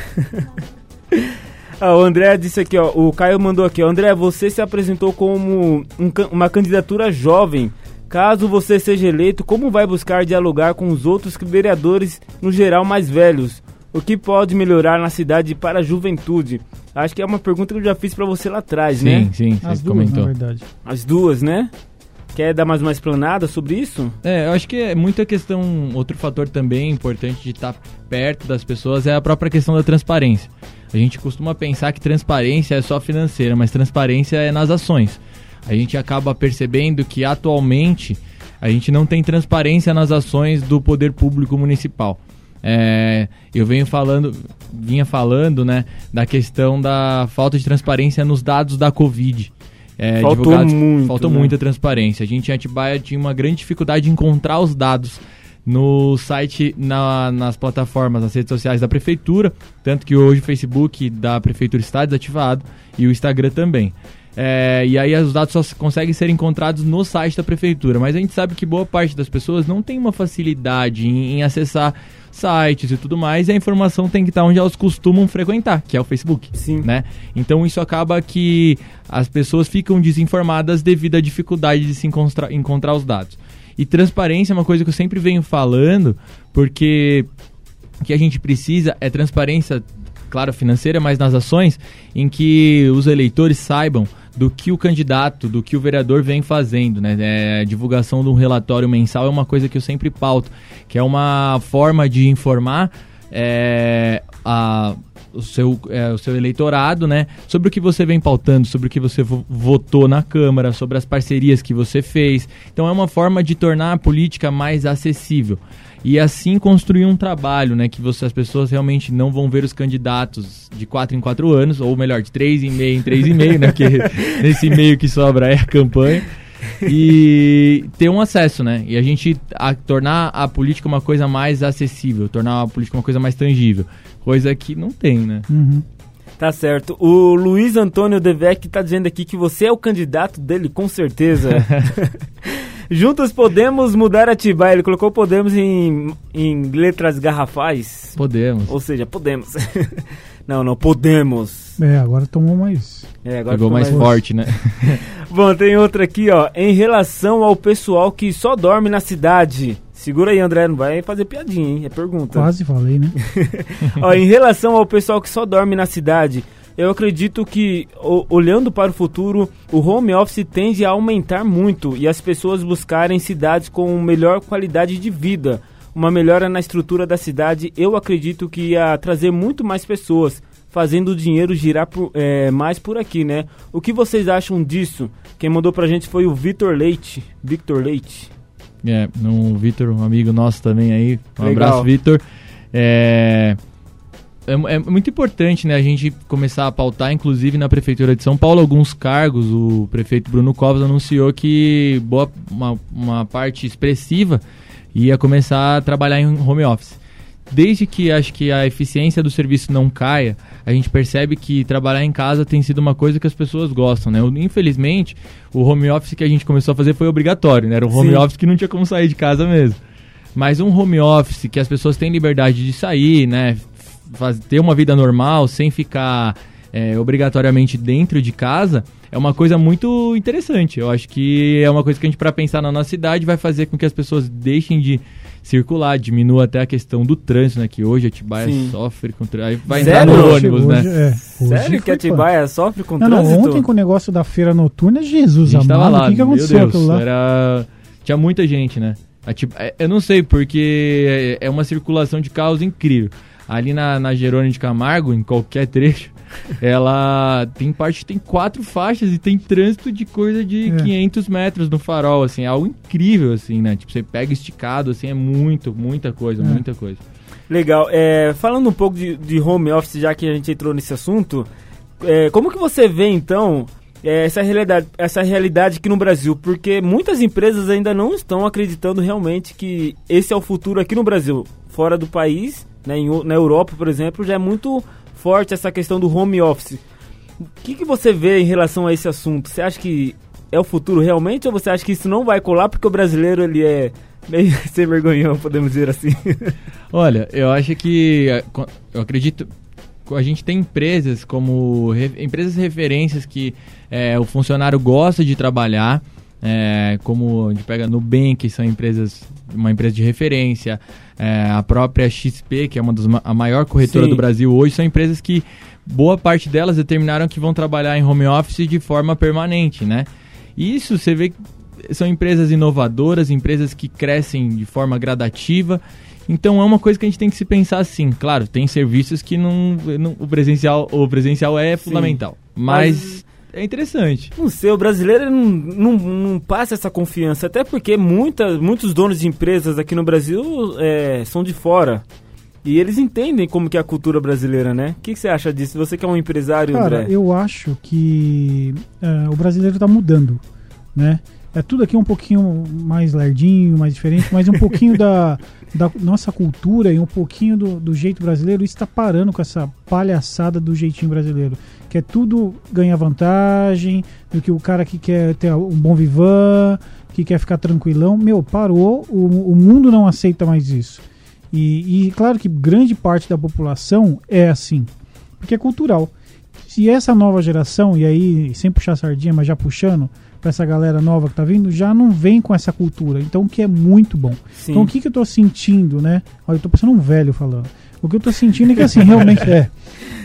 [laughs] ah, o André disse aqui, ó. O Caio mandou aqui, ó, André, você se apresentou como um, uma candidatura jovem. Caso você seja eleito, como vai buscar dialogar com os outros vereadores, no geral mais velhos? O que pode melhorar na cidade para a juventude? Acho que é uma pergunta que eu já fiz para você lá atrás, sim, né? Sim, sim, As você duas, comentou. na verdade. As duas, né? Quer dar mais uma explanada sobre isso? É, eu acho que é muita questão. Outro fator também importante de estar perto das pessoas é a própria questão da transparência. A gente costuma pensar que transparência é só financeira, mas transparência é nas ações. A gente acaba percebendo que atualmente a gente não tem transparência nas ações do poder público municipal. É, eu venho falando, vinha falando, né, da questão da falta de transparência nos dados da Covid. É, Faltou muito, Faltou né? muita transparência. A gente em Atibaia tinha uma grande dificuldade de encontrar os dados no site, na- nas plataformas, nas redes sociais da prefeitura, tanto que hoje o Facebook da prefeitura está desativado e o Instagram também. É, e aí os dados só se- conseguem ser encontrados no site da prefeitura, mas a gente sabe que boa parte das pessoas não tem uma facilidade em, em acessar sites e tudo mais, e a informação tem que estar onde elas costumam frequentar, que é o Facebook Sim. né? Então isso acaba que as pessoas ficam desinformadas devido à dificuldade de se encontra- encontrar os dados. E transparência é uma coisa que eu sempre venho falando, porque o que a gente precisa é transparência, claro, financeira, mas nas ações, em que os eleitores saibam do que o candidato, do que o vereador vem fazendo, né? É, divulgação de um relatório mensal é uma coisa que eu sempre pauto, que é uma forma de informar é, a, o, seu, é, o seu eleitorado, né? Sobre o que você vem pautando, sobre o que você vo- votou na Câmara, sobre as parcerias que você fez. Então é uma forma de tornar a política mais acessível. E assim construir um trabalho, né? Que você, as pessoas realmente não vão ver os candidatos de 4 em 4 anos, ou melhor, de 3 em meio em 3 em meio, né? Porque [laughs] nesse meio que sobra é a campanha. E ter um acesso, né? E a gente a, tornar a política uma coisa mais acessível, tornar a política uma coisa mais tangível. Coisa que não tem, né? Uhum. Tá certo. O Luiz Antônio Devec tá dizendo aqui que você é o candidato dele, com certeza. [laughs] Juntos podemos mudar Atibaia. Ele colocou podemos em, em letras garrafais. Podemos. Ou seja, podemos. [laughs] não, não, podemos. É, agora tomou mais. É, agora Pegou ficou mais forte, né? [laughs] Bom, tem outra aqui, ó. Em relação ao pessoal que só dorme na cidade. Segura aí, André, não vai fazer piadinha, hein? É pergunta. Quase falei, né? [laughs] Ó, em relação ao pessoal que só dorme na cidade, eu acredito que, o- olhando para o futuro, o home office tende a aumentar muito e as pessoas buscarem cidades com melhor qualidade de vida. Uma melhora na estrutura da cidade, eu acredito que ia trazer muito mais pessoas, fazendo o dinheiro girar por- é, mais por aqui, né? O que vocês acham disso? Quem mandou pra gente foi o Vitor Leite. Victor Leite. É, um Vitor, um amigo nosso também aí. Um Legal. abraço, Vitor. É, é, é muito importante, né, a gente começar a pautar, inclusive na Prefeitura de São Paulo, alguns cargos. O prefeito Bruno Covas anunciou que boa, uma, uma parte expressiva ia começar a trabalhar em home office. Desde que acho que a eficiência do serviço não caia, a gente percebe que trabalhar em casa tem sido uma coisa que as pessoas gostam, né? Infelizmente, o home office que a gente começou a fazer foi obrigatório, né? Era um home Sim. office que não tinha como sair de casa mesmo. Mas um home office que as pessoas têm liberdade de sair, né? Faz, ter uma vida normal sem ficar é, obrigatoriamente dentro de casa é uma coisa muito interessante. Eu acho que é uma coisa que a gente, para pensar na nossa cidade, vai fazer com que as pessoas deixem de circular, diminua até a questão do trânsito, né? Que hoje Atibaia Sim. sofre com trânsito. Aí vai Sério? entrar no ônibus, hoje- né? é, hoje Sério que foi Atibaia sofre com Não, não, trânsito? ontem com o negócio da feira noturna, Jesus A gente tava amado, lá, o que, que meu aconteceu Deus, aquilo lá? era... Tinha muita gente, né? É, Eu não sei, porque é é uma circulação de carros incrível. Ali na, na Jerônimo de Camargo, em qualquer trecho, ela tem parte que tem quatro faixas e tem trânsito de coisa de É. 500 metros no farol, assim, é algo incrível, assim, né? Tipo, você pega esticado, assim, é muito, muita coisa, É. muita coisa. Legal. É, falando um pouco de, de home office, já que a gente entrou nesse assunto, é, como que você vê então é, essa realidade, essa realidade aqui no Brasil? Porque muitas empresas ainda não estão acreditando realmente que esse é o futuro aqui no Brasil. Fora do país, né, em na Europa, por exemplo, já é muito forte essa questão do home office. O que, que você vê em relação a esse assunto? Você acha que é o futuro realmente ou você acha que isso não vai colar porque o brasileiro ele é meio [laughs] sem vergonhão, podemos dizer assim? [laughs] Olha, eu acho que eu acredito a gente tem empresas como empresas referências que é, o funcionário gosta de trabalhar, é, como a gente pega Nubank, que são empresas, uma empresa de referência, é, a própria XP, que é uma das a maior corretora Sim. do Brasil hoje, são empresas que boa parte delas determinaram que vão trabalhar em home office de forma permanente, né? Isso você vê que são empresas inovadoras, empresas que crescem de forma gradativa então é uma coisa que a gente tem que se pensar assim. Claro, tem serviços que não, não o presencial o presencial é Sim. fundamental, mas, mas, é interessante. Não sei, o brasileiro não, não, não, passa essa confiança, até porque muita, muitos donos de empresas aqui no Brasil é, são de fora. E eles entendem como que é a cultura brasileira, né? O que, que você acha disso? Você que é um empresário, Cara, André? eu acho que é, o brasileiro está mudando, né? É tudo aqui um pouquinho mais lerdinho, mais diferente, mas um pouquinho [laughs] da, da nossa cultura e um pouquinho do, do jeito brasileiro está parando com essa palhaçada do jeitinho brasileiro. Que é tudo ganhar vantagem, do que o cara que quer ter um bom vivan, que quer ficar tranquilão. Meu, parou, o, o mundo não aceita mais isso. E, e claro que grande parte da população é assim, porque é cultural. Se essa nova geração, e aí sem puxar sardinha, mas já puxando, para essa galera nova que tá vindo, já não vem com essa cultura. Então, o que é muito bom. Sim. Então, o que, que eu tô sentindo, né? Olha, eu tô passando um velho falando. O que eu tô sentindo é que, assim, realmente [laughs] é.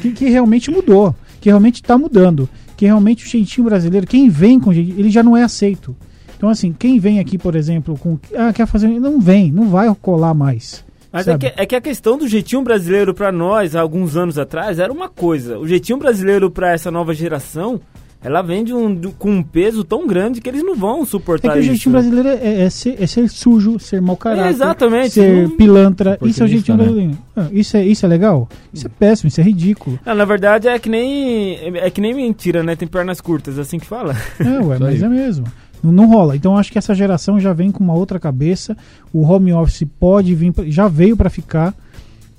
Que, que realmente mudou. Que realmente tá mudando. Que realmente o jeitinho brasileiro, quem vem com jeitinho, ele já não é aceito. Então, assim, quem vem aqui, por exemplo, com. Ah, quer fazer. Não vem, não vai colar mais. Mas é que, é que, a questão do jeitinho brasileiro para nós, há alguns anos atrás, era uma coisa. O jeitinho brasileiro para essa nova geração ela vem de um, de, com um peso tão grande que eles não vão suportar isso. É que o jeitinho brasileiro é, é, ser, é ser sujo, ser mau caráter, é exatamente, ser não... pilantra. Isso é o jeitinho né? brasileiro. Ah, isso, é, isso é legal? Isso é péssimo, isso é ridículo. Não, na verdade é que nem é que nem mentira, né? Tem pernas curtas, assim que fala. É, ué, [laughs] mas é mesmo. Não, não, rola. Então acho que essa geração já vem com uma outra cabeça. O home office pode vir, já veio para ficar.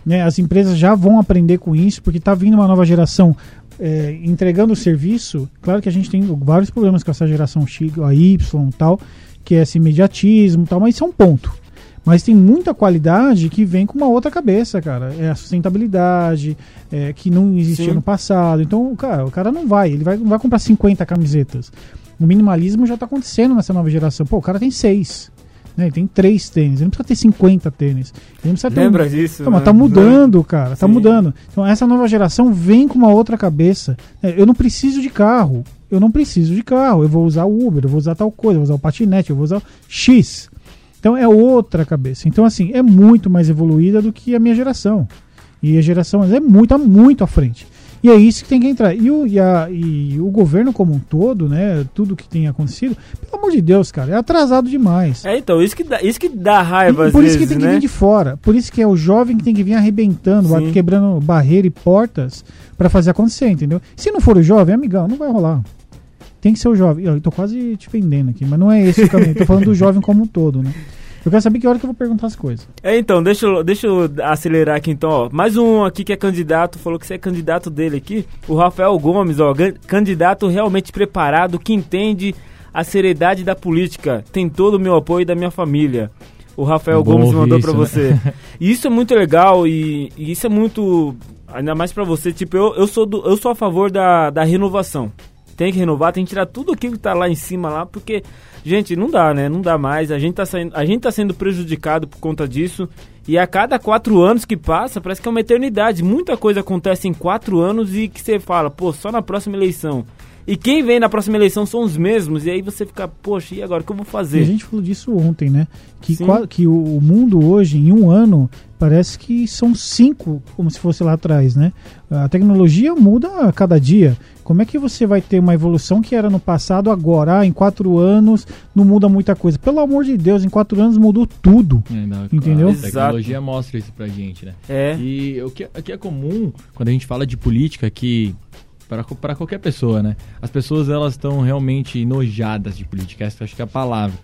Né? As empresas já vão aprender com isso, porque está vindo uma nova geração é, entregando o serviço, claro que a gente tem vários problemas com essa geração X, a Y e tal, que é esse imediatismo e tal, mas isso é um ponto. Mas tem muita qualidade que vem com uma outra cabeça, cara. É a sustentabilidade, é, que não existia Sim. no passado. Então, cara, o cara não vai, ele vai, não vai comprar 50 camisetas. O minimalismo já está acontecendo nessa nova geração. Pô, o cara tem seis. Né? Ele tem três tênis, ele não precisa ter 50 tênis. Ele precisa ter Lembra um... disso? Então, né? tá mudando, cara, tá Sim. mudando. Então essa nova geração vem com uma outra cabeça. É, eu não preciso de carro, eu não preciso de carro, eu vou usar o Uber, eu vou usar tal coisa, eu vou usar o patinete, eu vou usar o X. Então é outra cabeça. Então assim, é muito mais evoluída do que a minha geração. E a geração é muito, tá muito à frente. E é isso que tem que entrar. E o, e, a, e o governo como um todo, né? Tudo que tem acontecido, pelo amor de Deus, cara, é atrasado demais. É, então, isso que dá, isso que dá raiva e, Por isso vezes, que tem né? que vir de fora. Por isso que é o jovem que tem que vir arrebentando, Sim. quebrando barreira e portas para fazer acontecer, entendeu? Se não for o jovem, amigão, não vai rolar. Tem que ser o jovem. Eu tô quase te vendendo aqui, mas não é esse o caminho. tô falando do jovem como um todo, né? Eu quero saber que hora que eu vou perguntar as coisas. É, então, deixa eu, deixa eu acelerar aqui então, ó. Mais um aqui que é candidato, falou que você é candidato dele aqui. O Rafael Gomes, ó, candidato realmente preparado, que entende a seriedade da política. Tem todo o meu apoio da minha família. O Rafael é Gomes mandou para você. Né? E isso é muito legal e, e, isso é muito. Ainda mais para você, tipo, eu, eu, sou do, eu sou a favor da, da renovação. Tem que renovar, tem que tirar tudo aquilo que tá lá em cima lá, porque Gente, não dá, né? Não dá mais. A gente tá, saindo, a gente tá sendo prejudicado por conta disso. E a cada quatro anos que passa, parece que é uma eternidade. Muita coisa acontece em quatro anos e que você fala, pô, só na próxima eleição. E quem vem na próxima eleição são os mesmos. E aí você fica, poxa, e agora o que eu vou fazer? E a gente falou disso ontem, né? Que, que o mundo hoje, em um ano, parece que são cinco, como se fosse lá atrás, né? A tecnologia muda a cada dia. Como é que você vai ter uma evolução que era no passado agora? Ah, em quatro anos não muda muita coisa. Pelo amor de Deus, em quatro anos mudou tudo. É, não, entendeu? A tecnologia mostra isso pra gente, né? É. E o que, o que é comum quando a gente fala de política que para qualquer pessoa, né? As pessoas elas estão realmente enojadas de política, essa acho que é a palavra.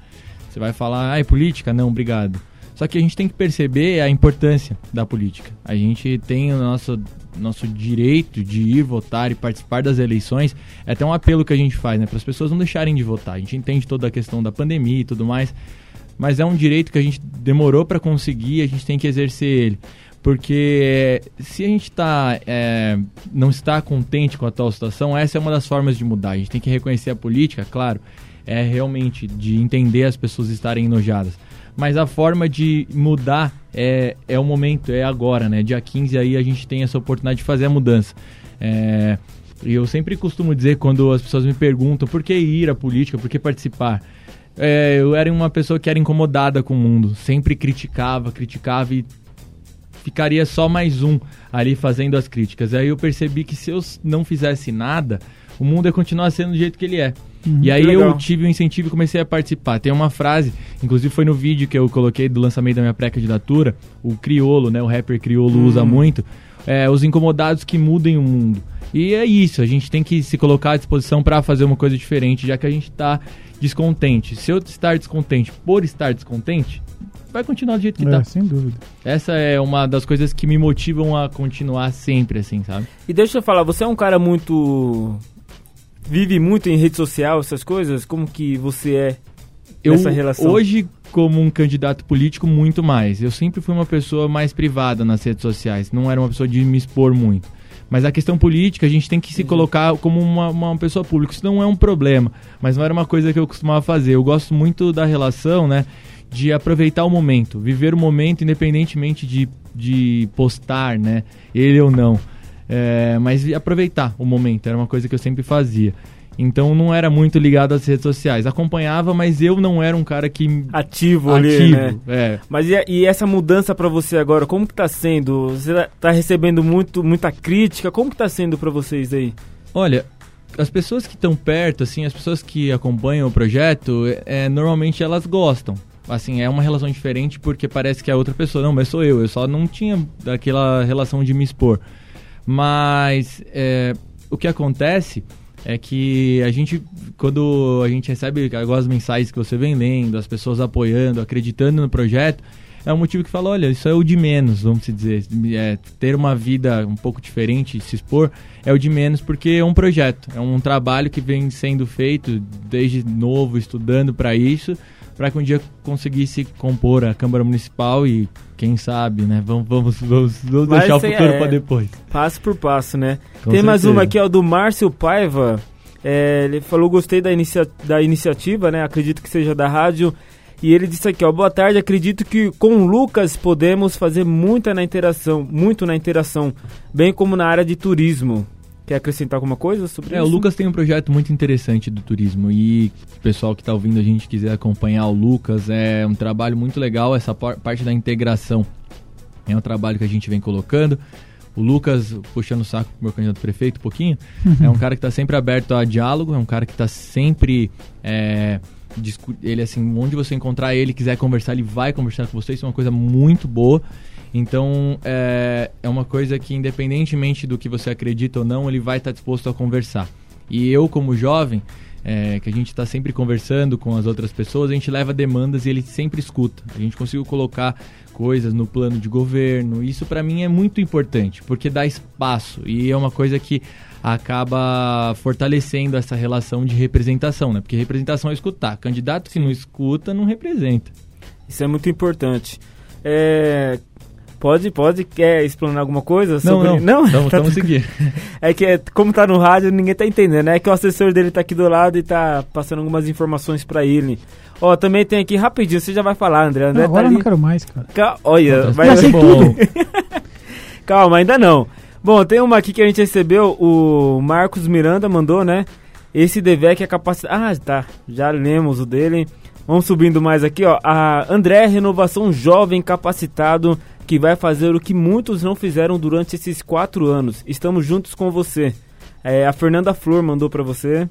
Você vai falar, ah, é política? Não, obrigado. Só que a gente tem que perceber a importância da política. A gente tem o nosso, nosso direito de ir votar e participar das eleições. É até um apelo que a gente faz, né? Para as pessoas não deixarem de votar. A gente entende toda a questão da pandemia e tudo mais, mas é um direito que a gente demorou para conseguir a gente tem que exercer ele. Porque se a gente tá, é, não está contente com a atual situação, essa é uma das formas de mudar. A gente tem que reconhecer a política, claro, é realmente de entender as pessoas estarem enojadas mas a forma de mudar é, é o momento, é agora, né? Dia 15 aí a gente tem essa oportunidade de fazer a mudança. É, e eu sempre costumo dizer quando as pessoas me perguntam por que ir à política, por que participar. É, eu era uma pessoa que era incomodada com o mundo, sempre criticava, criticava e ficaria só mais um ali fazendo as críticas. Aí eu percebi que se eu não fizesse nada, o mundo ia continuar sendo do jeito que ele é. Uhum, e aí eu tive o um incentivo e comecei a participar. Tem uma frase, inclusive foi no vídeo que eu coloquei do lançamento da minha pré-candidatura, o criolo, né, o rapper criolo usa uhum. muito, é, os incomodados que mudem o mundo. E é isso, a gente tem que se colocar à disposição para fazer uma coisa diferente, já que a gente está descontente. Se eu estar descontente por estar descontente, vai continuar do jeito que é, tá. Sem dúvida. Essa é uma das coisas que me motivam a continuar sempre, assim, sabe? E deixa eu falar, você é um cara muito vive muito em rede social, essas coisas? Como que você é eu, nessa relação? Hoje, como um candidato político, muito mais. Eu sempre fui uma pessoa mais privada nas redes sociais. Não era uma pessoa de me expor muito. Mas a questão política, a gente tem que se uhum. colocar como uma, uma pessoa pública. Isso não é um problema, mas não era uma coisa que eu costumava fazer. Eu gosto muito da relação, né? De aproveitar o momento, viver o momento independentemente de, de postar, né? Ele ou não. É, mas aproveitar o momento, era uma coisa que eu sempre fazia. Então não era muito ligado às redes sociais. Acompanhava, mas eu não era um cara que. Ativo, ativo ali, né? É. Mas e, e essa mudança para você agora, como que tá sendo? Você tá recebendo muito, muita crítica? Como que tá sendo para vocês aí? Olha, as pessoas que estão perto, assim, as pessoas que acompanham o projeto, é, normalmente elas gostam. Assim, é uma relação diferente porque parece que é outra pessoa. Não, mas sou eu. Eu só não tinha aquela relação de me expor. Mas é, o que acontece é que a gente, quando a gente recebe algumas mensagens que você vem lendo, as pessoas apoiando, acreditando no projeto, é um motivo que fala, olha, isso é o de menos, vamos dizer. É, ter uma vida um pouco diferente, se expor, é o de menos porque é um projeto, é um trabalho que vem sendo feito desde novo, estudando para isso, para que um dia conseguisse compor a Câmara Municipal e quem sabe, né? Vamos, vamos, vamos, vamos deixar o futuro é, para depois. Passo por passo, né? Com Tem certeza. mais uma aqui, ó, do Márcio Paiva. É, ele falou, gostei da, inicia da iniciativa, né? Acredito que seja da rádio. E ele disse aqui, ó, boa tarde, acredito que com o Lucas podemos fazer muita na interação, muito na interação, bem como na área de turismo. Quer acrescentar alguma coisa sobre é, isso? O Lucas tem um projeto muito interessante do turismo e o pessoal que está ouvindo a gente quiser acompanhar o Lucas, é um trabalho muito legal essa parte da integração. É um trabalho que a gente vem colocando. O Lucas, puxando o saco pro meu candidato prefeito um pouquinho, uhum. é um cara que está sempre aberto a diálogo, é um cara que está sempre... É, ele assim, onde você encontrar ele, quiser conversar, ele vai conversar com você, isso é uma coisa muito boa. Então, é, é uma coisa que, independentemente do que você acredita ou não, ele vai estar disposto a conversar. E eu, como jovem, é, que a gente está sempre conversando com as outras pessoas, a gente leva demandas e ele sempre escuta. A gente conseguiu colocar coisas no plano de governo. Isso para mim é muito importante, porque dá espaço e é uma coisa que acaba fortalecendo essa relação de representação, né? Porque representação é escutar. Candidato que não escuta não representa. Isso é muito importante. É, Pode, pode, quer explanar alguma coisa sobre... Não, não, não? [laughs] Tá seguindo. [laughs] É que, é, como tá no rádio, ninguém tá entendendo, né? É que o assessor dele tá aqui do lado e tá passando algumas informações para ele. Ó, também tem aqui, rapidinho, você já vai falar, André. André não, agora tá eu não quero mais, cara. Cal... Olha, vai... ser bom. [laughs] Calma, ainda não. Bom, tem uma aqui que a gente recebeu, o Marcos Miranda mandou, né? Esse DVEC é capacidade... Ah, tá, já lemos o dele. Vamos subindo mais aqui, ó. A André Renovação Jovem Capacitado que vai fazer o que muitos não fizeram durante esses quatro anos. Estamos juntos com você. É, a Fernanda Flor mandou para você,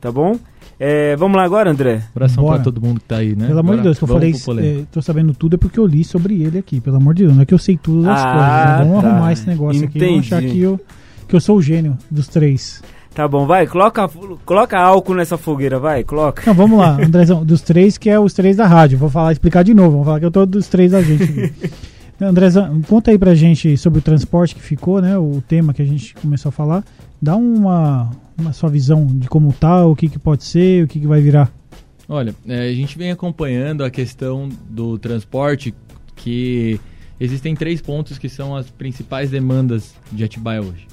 tá bom? É, vamos lá agora, André? Abração para todo mundo que tá aí, né? Pelo amor de Deus, que eu falei, é, tô sabendo tudo é porque eu li sobre ele aqui, pelo amor de Deus, não é que eu sei tudo das ah, coisas. Né? Vamos tá. arrumar esse negócio Entendi. aqui, vamos achar que eu, que eu sou o gênio dos três. Tá bom, vai, coloca, coloca álcool nessa fogueira, vai, coloca. Não, vamos lá, Andrezão, dos três que é os três da rádio. Vou falar, explicar de novo, vamos falar que eu tô dos três da gente. [laughs] Andrezão, conta aí pra gente sobre o transporte que ficou, né? O tema que a gente começou a falar. Dá uma, uma sua visão de como tá, o que, que pode ser, o que, que vai virar. Olha, é, a gente vem acompanhando a questão do transporte, que existem três pontos que são as principais demandas de Atibaia hoje.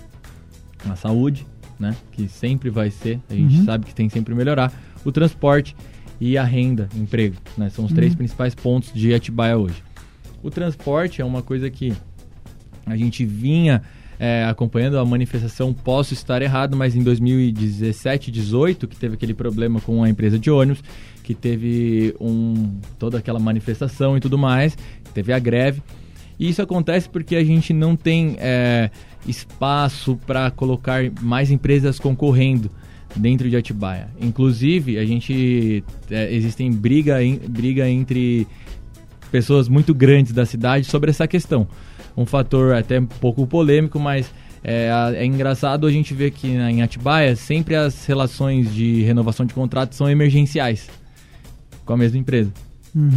A saúde, né? Que sempre vai ser, a gente Uhum. sabe que tem sempre melhorar. O transporte e a renda, emprego, né? São os três principais pontos de Atibaia hoje. O transporte é uma coisa que a gente vinha é, acompanhando a manifestação, posso estar errado, mas em 2017, 18, que teve aquele problema com a empresa de ônibus, que teve um, toda aquela manifestação e tudo mais, teve a greve. E isso acontece porque a gente não tem é, espaço para colocar mais empresas concorrendo dentro de Atibaia. Inclusive, a gente é, existem briga, em- briga entre pessoas muito grandes da cidade sobre essa questão. Um fator até um pouco polêmico, mas é, é engraçado a gente ver que em Atibaia sempre as relações de renovação de contrato são emergenciais com a mesma empresa.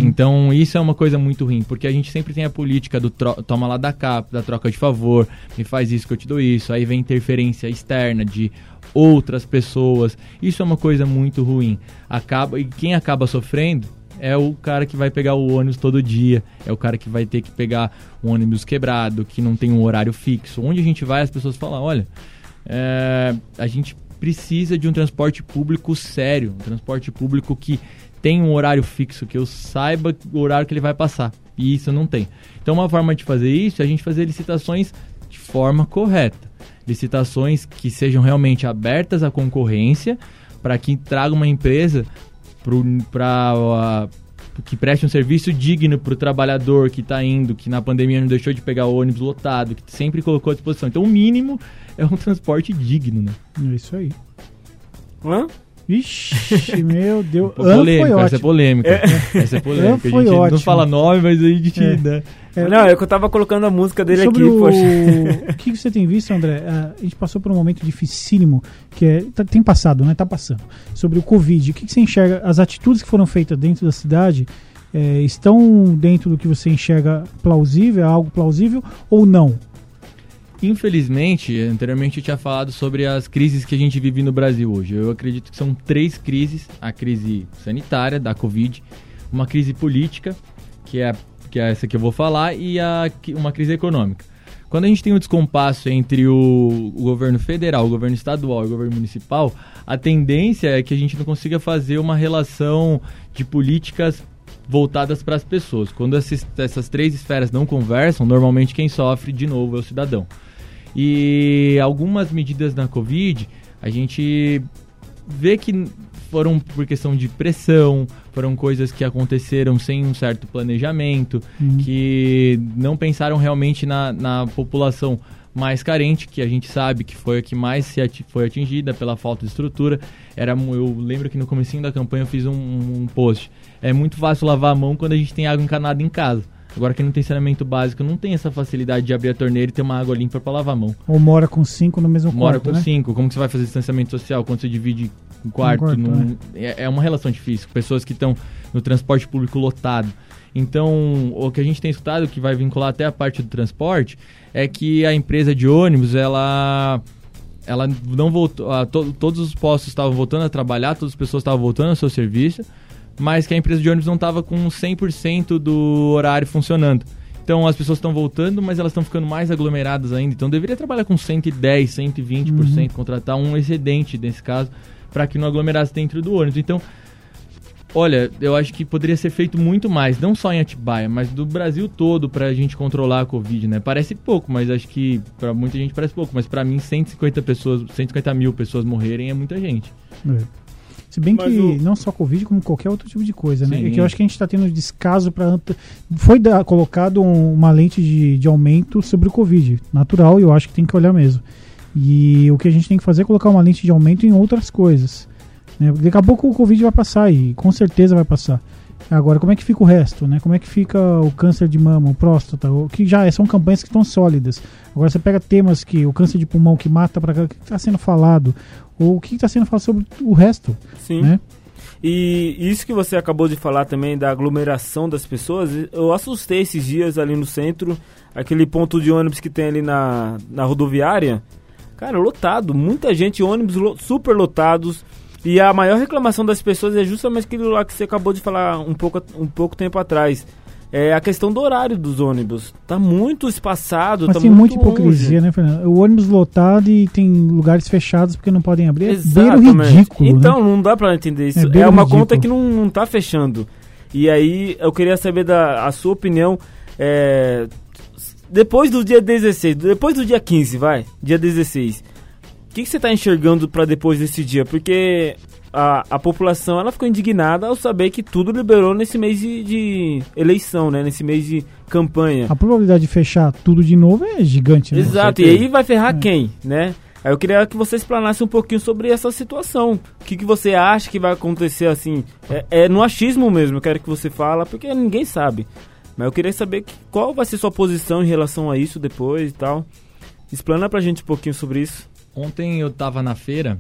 Então isso é uma coisa muito ruim, porque a gente sempre tem a política do toma lá da cá, da troca de favor, me faz isso que eu te dou isso, aí vem interferência externa de outras pessoas. Isso é uma coisa muito ruim. Acaba e quem acaba sofrendo é o cara que vai pegar o ônibus todo dia, é o cara que vai ter que pegar um ônibus quebrado, que não tem um horário fixo. Onde a gente vai, as pessoas falam, olha, é, a gente precisa de um transporte público sério, um transporte público que tem um horário fixo, que eu saiba o horário que ele vai passar. E isso não tem. Então, uma forma de fazer isso é a gente fazer licitações de forma correta. Licitações que sejam realmente abertas à concorrência, para que traga uma empresa para que preste um serviço digno para o trabalhador que está indo, que na pandemia não deixou de pegar o ônibus lotado, que sempre colocou à disposição. Então, o mínimo é um [laughs] transporte digno, né? É isso aí. Hã? Vixe, meu Deus. Pô, Ano foi polêmica, essa é ótimo. polêmica. Essa é polêmica. Foi a gente não ótimo. fala nome, mas a gente. É. Né? É, Não, é que eu tava colocando a música dele Sobre aqui, o... poxa. [laughs] o que que você tem visto, André? Ah, A gente passou por um momento dificílimo, que é, tá- tem passado, né? Tá passando. Sobre o Covid. O que, que você enxerga? As atitudes que foram feitas dentro da cidade eh, estão dentro do que você enxerga plausível, é algo plausível ou não? Infelizmente, anteriormente eu tinha falado sobre as crises que a gente vive no Brasil hoje. Eu acredito que são três crises: a crise sanitária da Covid, uma crise política, que é, que é essa que eu vou falar, e a, uma crise econômica. Quando a gente tem um descompasso entre o, o governo federal, o governo estadual e o governo municipal, a tendência é que a gente não consiga fazer uma relação de políticas voltadas para as pessoas. Quando esses- essas três esferas não conversam, normalmente quem sofre de novo é o cidadão. E algumas medidas na Covid, a gente vê que foram por questão de pressão, foram coisas que aconteceram sem um certo planejamento, que não pensaram realmente na, na população mais carente, que a gente sabe que foi a que mais se ati- foi atingida pela falta de estrutura. Era, eu lembro que no comecinho da campanha eu fiz um, um post. É muito fácil lavar a mão quando a gente tem água encanada em casa. Agora que não tem saneamento básico, não tem essa facilidade de abrir a torneira e ter uma água limpa para lavar a mão. Ou mora com cinco no mesmo Mora quarto, com né? cinco, como que você vai fazer distanciamento social quando você divide um quarto? quarto, num- é. é uma relação difícil. Pessoas que estão no transporte público lotado. Então, o que a gente tem escutado, que vai vincular até a parte do transporte, é que a empresa de ônibus, ela ela não voltou, ah, to- todos os postos estavam voltando a trabalhar, todas as pessoas estavam voltando ao seu serviço, mas que a empresa de ônibus não estava com 100% do horário funcionando. Então as pessoas estão voltando, mas elas estão ficando mais aglomeradas ainda. Então deveria trabalhar com 110, 120%, contratar um excedente nesse caso, para que não aglomerasse dentro do ônibus. Então, olha, eu acho que poderia ser feito muito mais, não só em Atibaia, mas do Brasil todo para a gente controlar a Covid, né? Parece pouco, mas acho que para muita gente parece pouco, mas para mim 150 pessoas, 150 mil pessoas morrerem é muita gente. É. Se bem Mas que o- não só Covid, como qualquer outro tipo de coisa, né? Sim. É que eu acho que a gente está tendo descaso para. Foi da- colocado um- uma lente de, de aumento sobre o Covid, natural, eu acho que tem que olhar mesmo. E o que a gente tem que fazer é colocar uma lente de aumento em outras coisas. né? Daqui a pouco o Covid vai passar, e com certeza vai passar. Agora, como é que fica o resto, né? Como é que fica o câncer de mama, o próstata, o que já é, são campanhas que estão sólidas. Agora você pega temas que o câncer de pulmão que mata para o que está sendo falado, ou o que está sendo falado sobre o resto, Sim. né? E isso que você acabou de falar também da aglomeração das pessoas, eu assustei esses dias ali no centro, aquele ponto de ônibus que tem ali na, na rodoviária. Cara, lotado, muita gente, ônibus lo- super lotados. E a maior reclamação das pessoas é justamente aquilo lá que você acabou de falar um pouco, um pouco tempo atrás. É a questão do horário dos ônibus. Tá muito espaçado, Mas tá tem muito muita hipocrisia, longe. né, Fernando? O ônibus lotado e tem lugares fechados porque não podem abrir. É beiro Exatamente. ridículo, Então, né? não dá pra entender isso. É É, uma ridículo. conta que não, não tá fechando. E aí, eu queria saber da a sua opinião. é, depois do dia 16, depois do dia 15, vai, dia 16. O que, que você tá enxergando pra depois desse dia? Porque a, a população ela ficou indignada ao saber que tudo liberou nesse mês de, de eleição, né? Nesse mês de campanha. A probabilidade de fechar tudo de novo é gigante, né? Exato, e aí vai ferrar É. quem, né? Aí eu queria que você explanasse um pouquinho sobre essa situação. O que, que você acha que vai acontecer assim? É, é no achismo mesmo, eu quero que você fala, porque ninguém sabe. Mas eu queria saber que- qual vai ser sua posição em relação a isso depois e tal. Explana pra gente um pouquinho sobre isso. Ontem eu tava na feira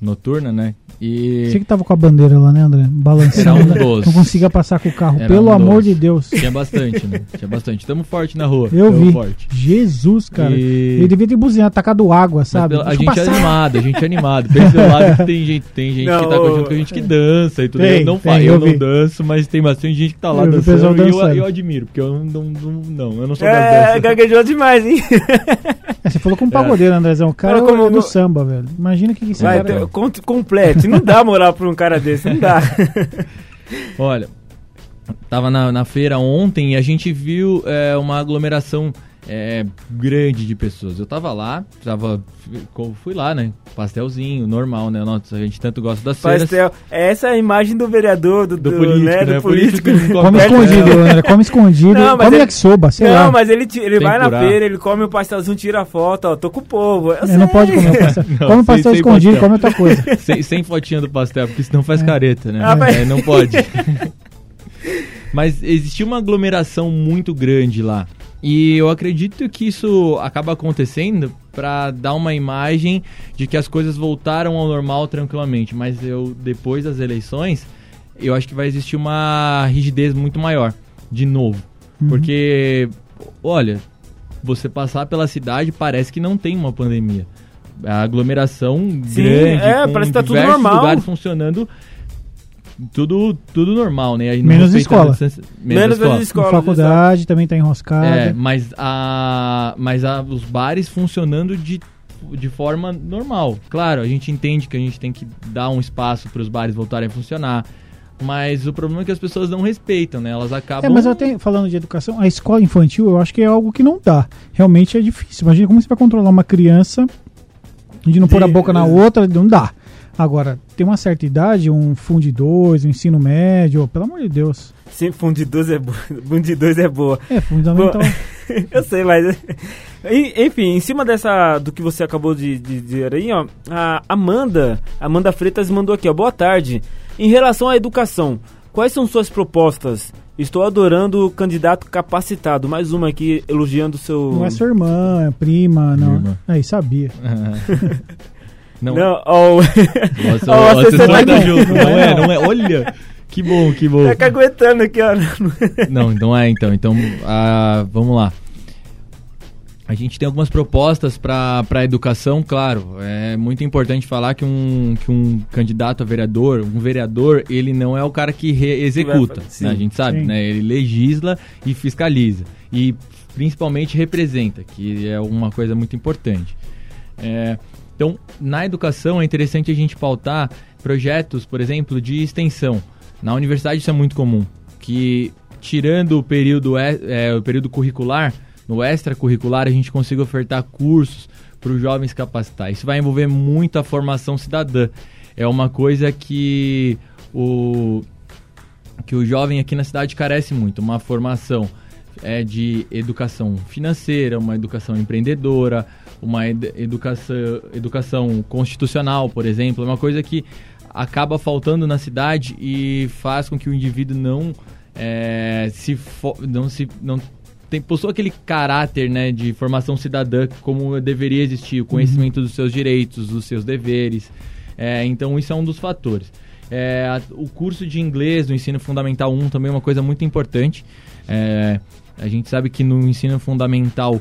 noturna, né? E Você que tava com a bandeira lá, né, André? Balançando. Era um né? Não conseguia passar com o carro. Era Pelo um amor de Deus. tinha bastante, né? Tinha bastante. Tamo forte na rua. Eu tamo vi. forte. Jesus, cara. E- Ele devia ter buzinado, tacado água, sabe? pela- a gente é passar. animado, a gente é animado. Do lado que [laughs] tem gente, tem gente que Não, tá curtindo com a gente que dança e tudo. Tem, eu não tem, faço, eu eu, não danço, mas tem bastante gente que tá lá Eu dançando e eu, eu admiro, porque eu não, não, não, eu não sou das É, gaguejou demais, hein? [laughs] É, você falou como pagodeiro, Andrezão. O cara como é do no- samba, velho. Imagina o que, esse Vai, cara... ter- conte- complete. Não dá moral pra um cara desse, não dá. [laughs] Olha, tava na, na feira ontem e a gente viu é, uma aglomeração é, grande de pessoas. Eu tava lá, tava, fui lá, né? Pastelzinho, normal, né? Nossa, a gente tanto gosta das. Pastel. Essa é a imagem do vereador, do, Do do, político, né, né? do político. Político [laughs] Come escondido, André. Come [laughs] escondido. Não, mas come ele- yakisoba, sei não, lá. mas ele, ele Sem vai na curar. feira, ele come o pastelzinho, tira a foto, ó, tô com o povo. Eu Ele não pode comer o pastel. Não, come o sem- pastel sem escondido, pastel. come outra coisa. [laughs] sem, sem fotinha do pastel, porque senão faz careta, né? Ah, mas- É, não pode. mas existia uma aglomeração muito grande lá. E eu acredito que isso acaba acontecendo pra dar uma imagem de que as coisas voltaram ao normal tranquilamente. Mas eu, depois das eleições, eu acho que vai existir uma rigidez muito maior, de novo. Uhum. Porque, olha, você passar pela cidade parece que não tem uma pandemia. A aglomeração Sim, grande, é, com parece que tá tudo normal. lugares funcionando, tudo, tudo normal, né? Menos escola. distância- Menos escola. escola. faculdade também tá enroscada. É, mas, a, mas a, os bares funcionando de, de forma normal. Claro, a gente entende que a gente tem que dar um espaço para os bares voltarem a funcionar. Mas o problema é que as pessoas não respeitam, né? Elas acabam. É, mas eu tenho, falando de educação, a escola infantil eu acho que é algo que não dá. Realmente é difícil. Imagina como você vai controlar uma criança de não pôr a De- boca na outra, não dá. Agora, tem uma certa idade, um fundo 2, um ensino médio, pelo amor de Deus. Sim, fundo de dois é boa. [laughs] Fundo de dois é boa. É, fundamental. [laughs] Eu sei, mas. En- Enfim, em cima dessa. do que você acabou de, de dizer aí, ó. A Amanda. Amanda Freitas mandou aqui, ó. Boa tarde. Em relação à educação, quais são suas propostas? Estou adorando o candidato capacitado. Mais uma aqui elogiando o seu. Não é sua irmã, é prima, não. Irmã. Aí, sabia. [laughs] não, Não, ó, o- Nossa, tá. Não é, não é. Olha, que bom, que bom. tá caguetando aqui, ó. Não, não é então. Então, ah, vamos lá. A gente tem algumas propostas para a educação, claro. É muito importante falar que um, que um candidato a vereador, um vereador, ele não é o cara que executa. Sim. né? A gente sabe, Sim. né? Ele legisla e fiscaliza. E principalmente representa, que é uma coisa muito importante. É, então, na educação é interessante a gente pautar projetos, por exemplo, de extensão. Na universidade isso é muito comum, que tirando o período, é, o período curricular, no extracurricular a gente consiga ofertar cursos para os jovens capacitar. Isso vai envolver muito a formação cidadã. É uma coisa que o, que o jovem aqui na cidade carece muito, uma formação é de educação financeira, uma educação empreendedora, uma ed- educação, educação constitucional, por exemplo, é uma coisa que acaba faltando na cidade e faz com que o indivíduo não é, se não se não tem, possui aquele caráter né, de formação cidadã como deveria existir, o conhecimento uhum. dos seus direitos, dos seus deveres. É, então isso é um dos fatores. É, a, o curso de inglês do ensino fundamental 1 também é uma coisa muito importante. É, a gente sabe que no ensino fundamental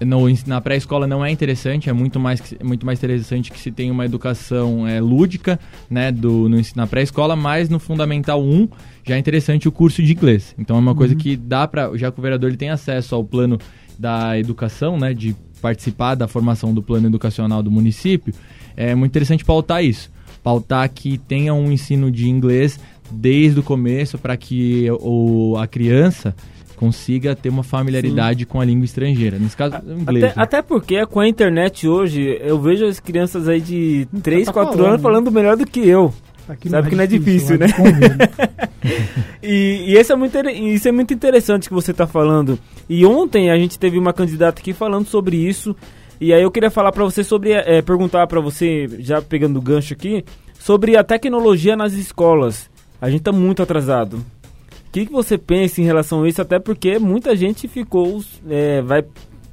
no, na pré-escola não é interessante, é muito mais, muito mais interessante que se tenha uma educação é, lúdica né, do, no, na pré-escola, mas no Fundamental 1 já é interessante o curso de inglês. Então é uma uhum. coisa que dá para, já que o vereador ele tem acesso ao plano da educação, né, de participar da formação do plano educacional do município, é muito interessante pautar isso. Pautar que tenha um ensino de inglês desde o começo para que o, a criança consiga ter uma familiaridade Sim. com a língua estrangeira. Nesse caso, o inglês. Até, né? até, porque com a internet hoje, eu vejo as crianças aí de 3, tá 4 falando, anos falando melhor do que eu. Aqui Sabe que não é difícil, né? [laughs] e, e esse é muito, isso é muito interessante que você está falando. E ontem a gente teve uma candidata aqui falando sobre isso. E aí eu queria falar para você sobre, é, perguntar para você, já pegando o gancho aqui, sobre a tecnologia nas escolas. A gente está muito atrasado que, que você pensa em relação a isso? Até porque muita gente ficou. É, vai,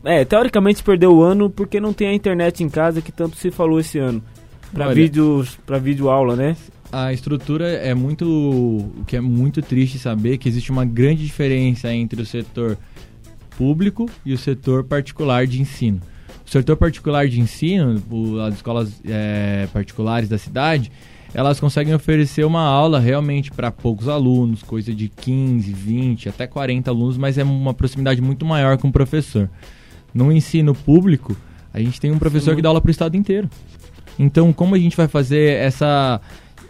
é, teoricamente perdeu o ano porque não tem a internet em casa que tanto se falou esse ano. Para vídeos, para vídeo aula, né? A estrutura é muito, o que é muito triste saber que existe uma grande diferença entre o setor público e o setor particular de ensino. O setor particular de ensino, as escolas é, particulares da cidade, elas conseguem oferecer uma aula realmente para poucos alunos, coisa de 15, 20, até 40 alunos, mas é uma proximidade muito maior com o professor. No ensino público, a gente tem um professor Sim. que dá aula para o estado inteiro. Então, como a gente vai fazer essa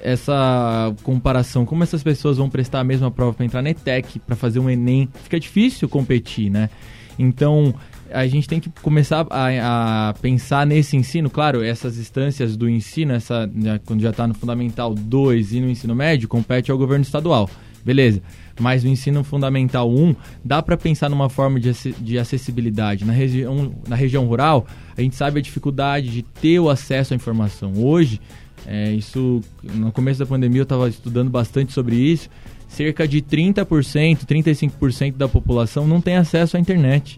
essa comparação, como essas pessoas vão prestar a mesma prova para entrar na ETEC, para fazer um ENEM, fica difícil competir, né? Então, a gente tem que começar a, a, pensar nesse ensino. Claro, essas instâncias do ensino, essa, né, quando já está no Fundamental 2 e no ensino médio, compete ao governo estadual. Beleza. Mas no ensino fundamental 1, dá para pensar numa forma de, de acessibilidade. Na, região, na região rural, a gente sabe a dificuldade de ter o acesso à informação. Hoje, é, isso no começo da pandemia eu estava estudando bastante sobre isso. Cerca de 30%, 35% da população não tem acesso à internet.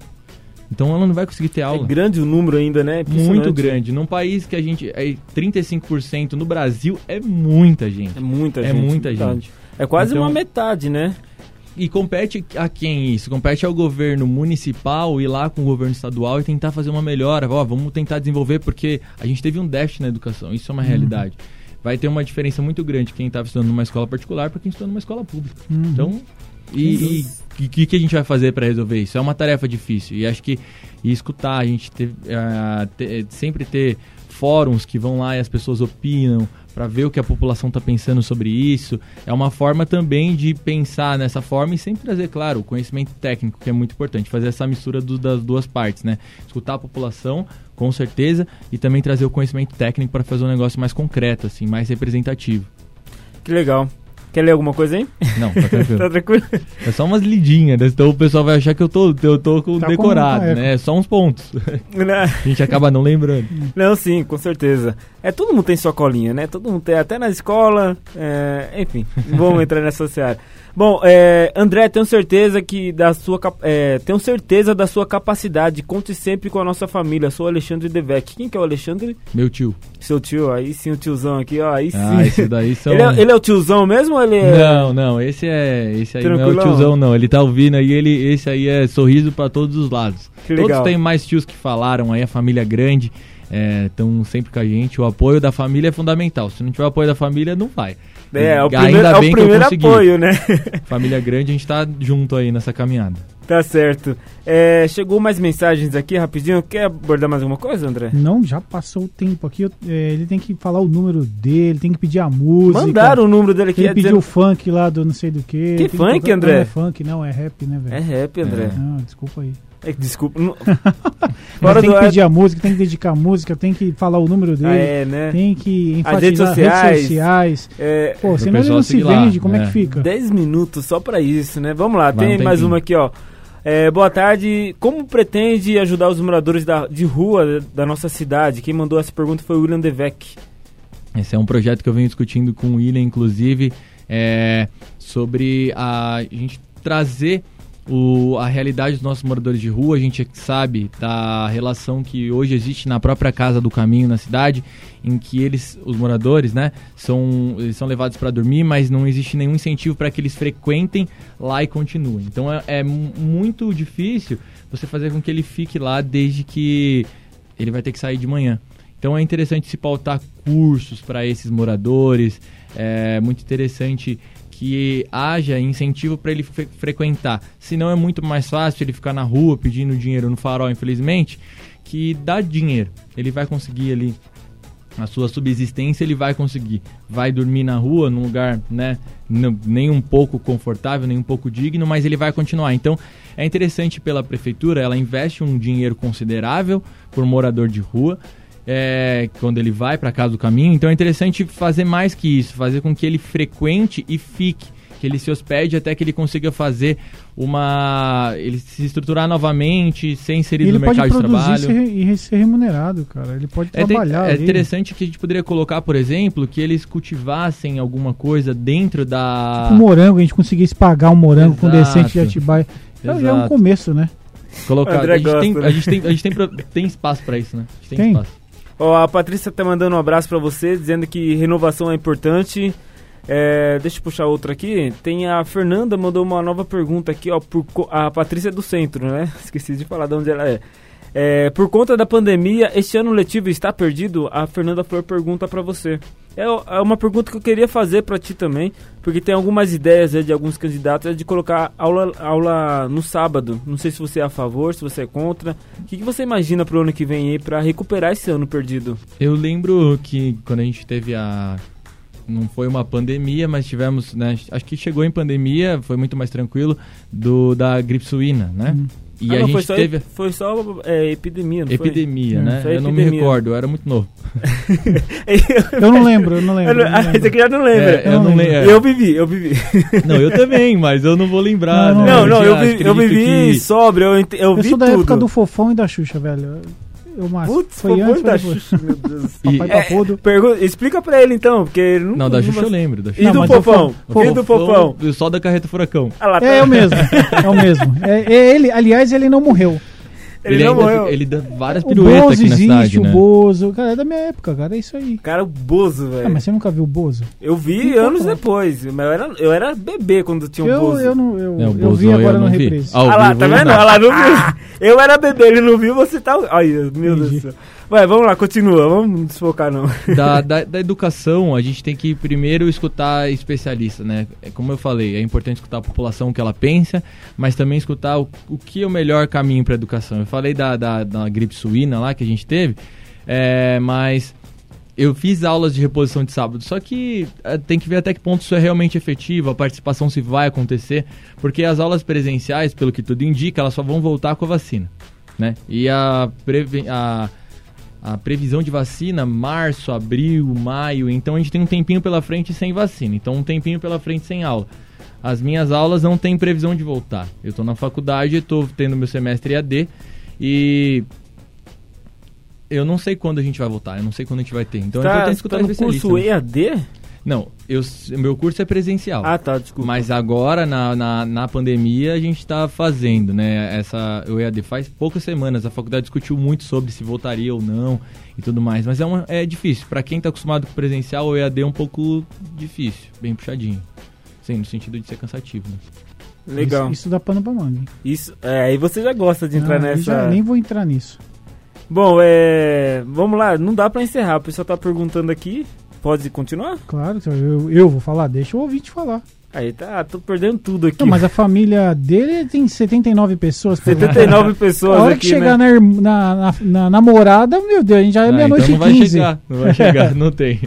Então ela não vai conseguir ter aula. É grande o número ainda, né? Muito grande. Num país que a gente. É 35% no Brasil é muita gente. É muita é gente. É muita gente. É quase então, uma metade, né? E compete a quem isso? Compete ao governo municipal ir lá com o governo estadual e tentar fazer uma melhora. Ó, vamos tentar desenvolver porque a gente teve um déficit na educação. Isso é uma uhum. realidade. Vai ter uma diferença muito grande quem estava estudando numa escola particular para quem estudou numa escola pública. Uhum. Então, e o que, que, a gente vai fazer para resolver isso? É uma tarefa difícil. E acho que e escutar, a gente ter, uh, ter, sempre ter fóruns que vão lá e as pessoas opinam para ver o que a população está pensando sobre isso. É uma forma também de pensar nessa forma e sempre trazer, claro, o conhecimento técnico, que é muito importante, fazer essa mistura do, das duas partes, né? Escutar a população, com certeza, e também trazer o conhecimento técnico para fazer um negócio mais concreto, assim, mais representativo. Que legal. Quer ler alguma coisa aí? Não, tá tranquilo. [laughs] tá tranquilo? É só umas lidinhas, né? Então o pessoal vai achar que eu tô, eu tô com tá decorado, com né? É só uns pontos. Né? A gente acaba não lembrando. Não, sim, com certeza. É, todo mundo tem sua colinha, né? Todo mundo tem, até na escola, é, enfim, vamos entrar nessa área. Bom, é, André, tenho certeza que da sua é, tenho certeza da sua capacidade. Conte sempre com a nossa família. Sou Alexandre Devec. Quem que é o Alexandre? Meu tio. Seu tio, aí sim o tiozão aqui, ó. Aí ah, sim. esse daí [laughs] são... ele, é, ele é o tiozão mesmo ou ele é... Não, não, esse é. Esse aí Tranquilão. não é o tiozão, não. Ele tá ouvindo aí, ele, esse aí é sorriso para todos os lados. Que Todos têm mais tios que falaram aí, a família grande. Estão é, sempre com a gente. O apoio da família é fundamental. Se não tiver apoio da família, não vai. É, é o primeiro, é o primeiro apoio, né? [laughs] Família grande, a gente tá junto aí nessa caminhada. Tá certo. É, chegou mais mensagens aqui rapidinho. Quer abordar mais alguma coisa, André? Não, já passou o tempo aqui. É, ele tem que falar o número dele, tem que pedir a música. Mandaram o número dele aqui. Ele pediu o funk lá do não sei do que. Que funk, que André? Não é funk, não, é rap, né, velho? É rap, André. É. Não, desculpa aí. É, desculpa. Não... [laughs] Fora tem que pedir a música, tem que dedicar a música, tem que falar o número dele, ah, é, né? tem que enfatizar as redes sociais. Redes sociais. É, Pô, senão ele não se vende, lá, como é. é que fica? 10 minutos só pra isso, né? Vamos lá, tem mais uma aqui, ó. É, boa tarde. Como pretende ajudar os moradores da, de rua da nossa cidade? Quem mandou essa pergunta foi o William Devec. Esse é um projeto que eu venho discutindo com o William, inclusive, é, sobre a, a gente trazer o, a realidade dos nossos moradores de rua. A gente sabe da relação que hoje existe na própria Casa do Caminho na cidade, em que eles, os moradores, né, são, são levados para dormir, mas não existe nenhum incentivo para que eles frequentem lá e continuem. Então é, é muito difícil você fazer com que ele fique lá desde que ele vai ter que sair de manhã. Então é interessante se pautar cursos para esses moradores, é muito interessante que haja incentivo para ele fre frequentar. Senão é muito mais fácil ele ficar na rua pedindo dinheiro no farol, infelizmente, que dá dinheiro. Ele vai conseguir ali a sua subsistência, ele vai conseguir. Vai dormir na rua, num lugar, né, nem um pouco confortável, nem um pouco digno, mas ele vai continuar. Então, é interessante pela prefeitura, ela investe um dinheiro considerável por morador de rua é, quando ele vai para casa do caminho. Então é interessante fazer mais que isso, fazer com que ele frequente e fique, que ele se hospede até que ele consiga fazer uma, ele se estruturar novamente, ser inserido ele no mercado de trabalho. e ser remunerado, cara. Ele pode é, trabalhar. É, interessante que a gente poderia colocar, por exemplo, que eles cultivassem alguma coisa dentro da. Tipo morango, a gente conseguisse pagar um morango Exato. com decente de Atibaia. Então, já é um começo, né? Colocar. A gente, tem, né? a gente, tem, a gente tem, tem espaço para isso, né? A gente tem, tem. espaço. A Patrícia tá mandando um abraço para você, dizendo que renovação é importante. É, deixa eu puxar outra aqui. Tem a Fernanda mandou uma nova pergunta aqui, ó. Por, a Patrícia é do centro, né? [laughs] Esqueci de falar de onde ela é. É, por conta da pandemia, este ano letivo está perdido? A Fernanda Flor pergunta para você. É, é, uma pergunta que eu queria fazer para ti também, porque tem algumas ideias de alguns candidatos de colocar aula, aula no sábado. Não sei se você é a favor, se você é contra. O que, que você imagina para o ano que vem aí para recuperar esse ano perdido? Eu lembro que quando a gente teve a não foi uma pandemia, mas tivemos, né, acho que chegou em pandemia, foi muito mais tranquilo, do da gripe suína, né? Hum. E ah, a não, gente foi teve. Só, foi só é, epidemia, não epidemia, foi? né? Hum, eu epidemia. não me recordo, eu era muito novo. [laughs] eu não lembro, eu não lembro. Eu não, lembro. Aqui já não lembra. É, eu, eu, não lembro. eu vivi, eu vivi. [laughs] Não, eu também, mas eu não vou lembrar. Não, né? não, não eu, vi, eu vivi que... sobre, eu, eu, eu vi sou da tudo. época do Fofão e da Xuxa, velho. Eu, Putz, foi antes da Xuxa, meu Deus. [laughs] Papai é, Papudo. Pergunta, explica pra ele então, porque não, não da Xuxa eu lembro. Da Xuxa. E do Fofão? E do Fofão? Só da Carreta Furacão. Ah, lá, tá. É o mesmo, é o mesmo. É, é ele, aliás, ele não morreu. Ele, ele, não morreu. Ele dá várias piruetas aqui na existe, cidade, né? o Bozo. Cara, é da minha época, cara. É isso aí. Cara, o Bozo, velho. Ah, mas você nunca viu o Bozo? Eu vi anos depois. Mas eu era, eu era bebê quando tinha o eu, Bozo. Eu, não, eu, não, eu vi agora no reprise. Ah, lá, tá vendo? Ela não viu. [laughs] eu era bebê, ele não viu, você tá... Ai, meu Deus do céu. Vai, vamos lá, continua, vamos desfocar não. [laughs] Da, [laughs] da, da, educação, a gente tem que primeiro escutar especialistas, né? É como eu falei, é importante escutar a população, o que ela pensa, mas também escutar o, o que é o melhor caminho para a educação. Eu falei da, da, da, gripe suína lá que a gente teve, é, mas eu fiz aulas de reposição de sábado, só que é, tem que ver até que ponto isso é realmente efetivo, a participação se vai acontecer, porque as aulas presenciais, pelo que tudo indica, elas só vão voltar com a vacina, né? E a, a a previsão de vacina março, abril, maio, então a gente tem um tempinho pela frente sem vacina, então um tempinho pela frente sem aula. As minhas aulas não têm previsão de voltar. Eu estou na faculdade, estou tendo meu semestre AD e eu não sei quando a gente vai voltar, eu não sei quando a gente vai ter. Então tá, é importante escutar tá no curso? EAD? Não, eu, meu curso é presencial. Ah, tá, desculpa. Mas agora, na, na, na pandemia, a gente está fazendo, né? Essa, o EAD faz poucas semanas. A faculdade discutiu muito sobre se voltaria ou não e tudo mais. Mas é, uma, é difícil. Para quem está acostumado com presencial, o EAD é um pouco difícil, bem puxadinho. Sim, no sentido de ser cansativo, né? Legal. Isso, isso dá pano pra manga. Isso, é, aí você já gosta de entrar não, nessa. Já nem vou entrar nisso. Bom, é. Vamos lá, não dá para encerrar. O pessoal tá perguntando aqui. Pode continuar? Claro, eu, eu vou falar, deixa o ouvinte falar. Aí tá, tô perdendo tudo aqui. Não, mas a família dele tem 79 pessoas. 79 pessoas A hora aqui, que chegar né? na, na, na, namorada, meu Deus, a gente já é ah, meia-noite então 15. Vai chegar, não vai chegar, [laughs] não tem.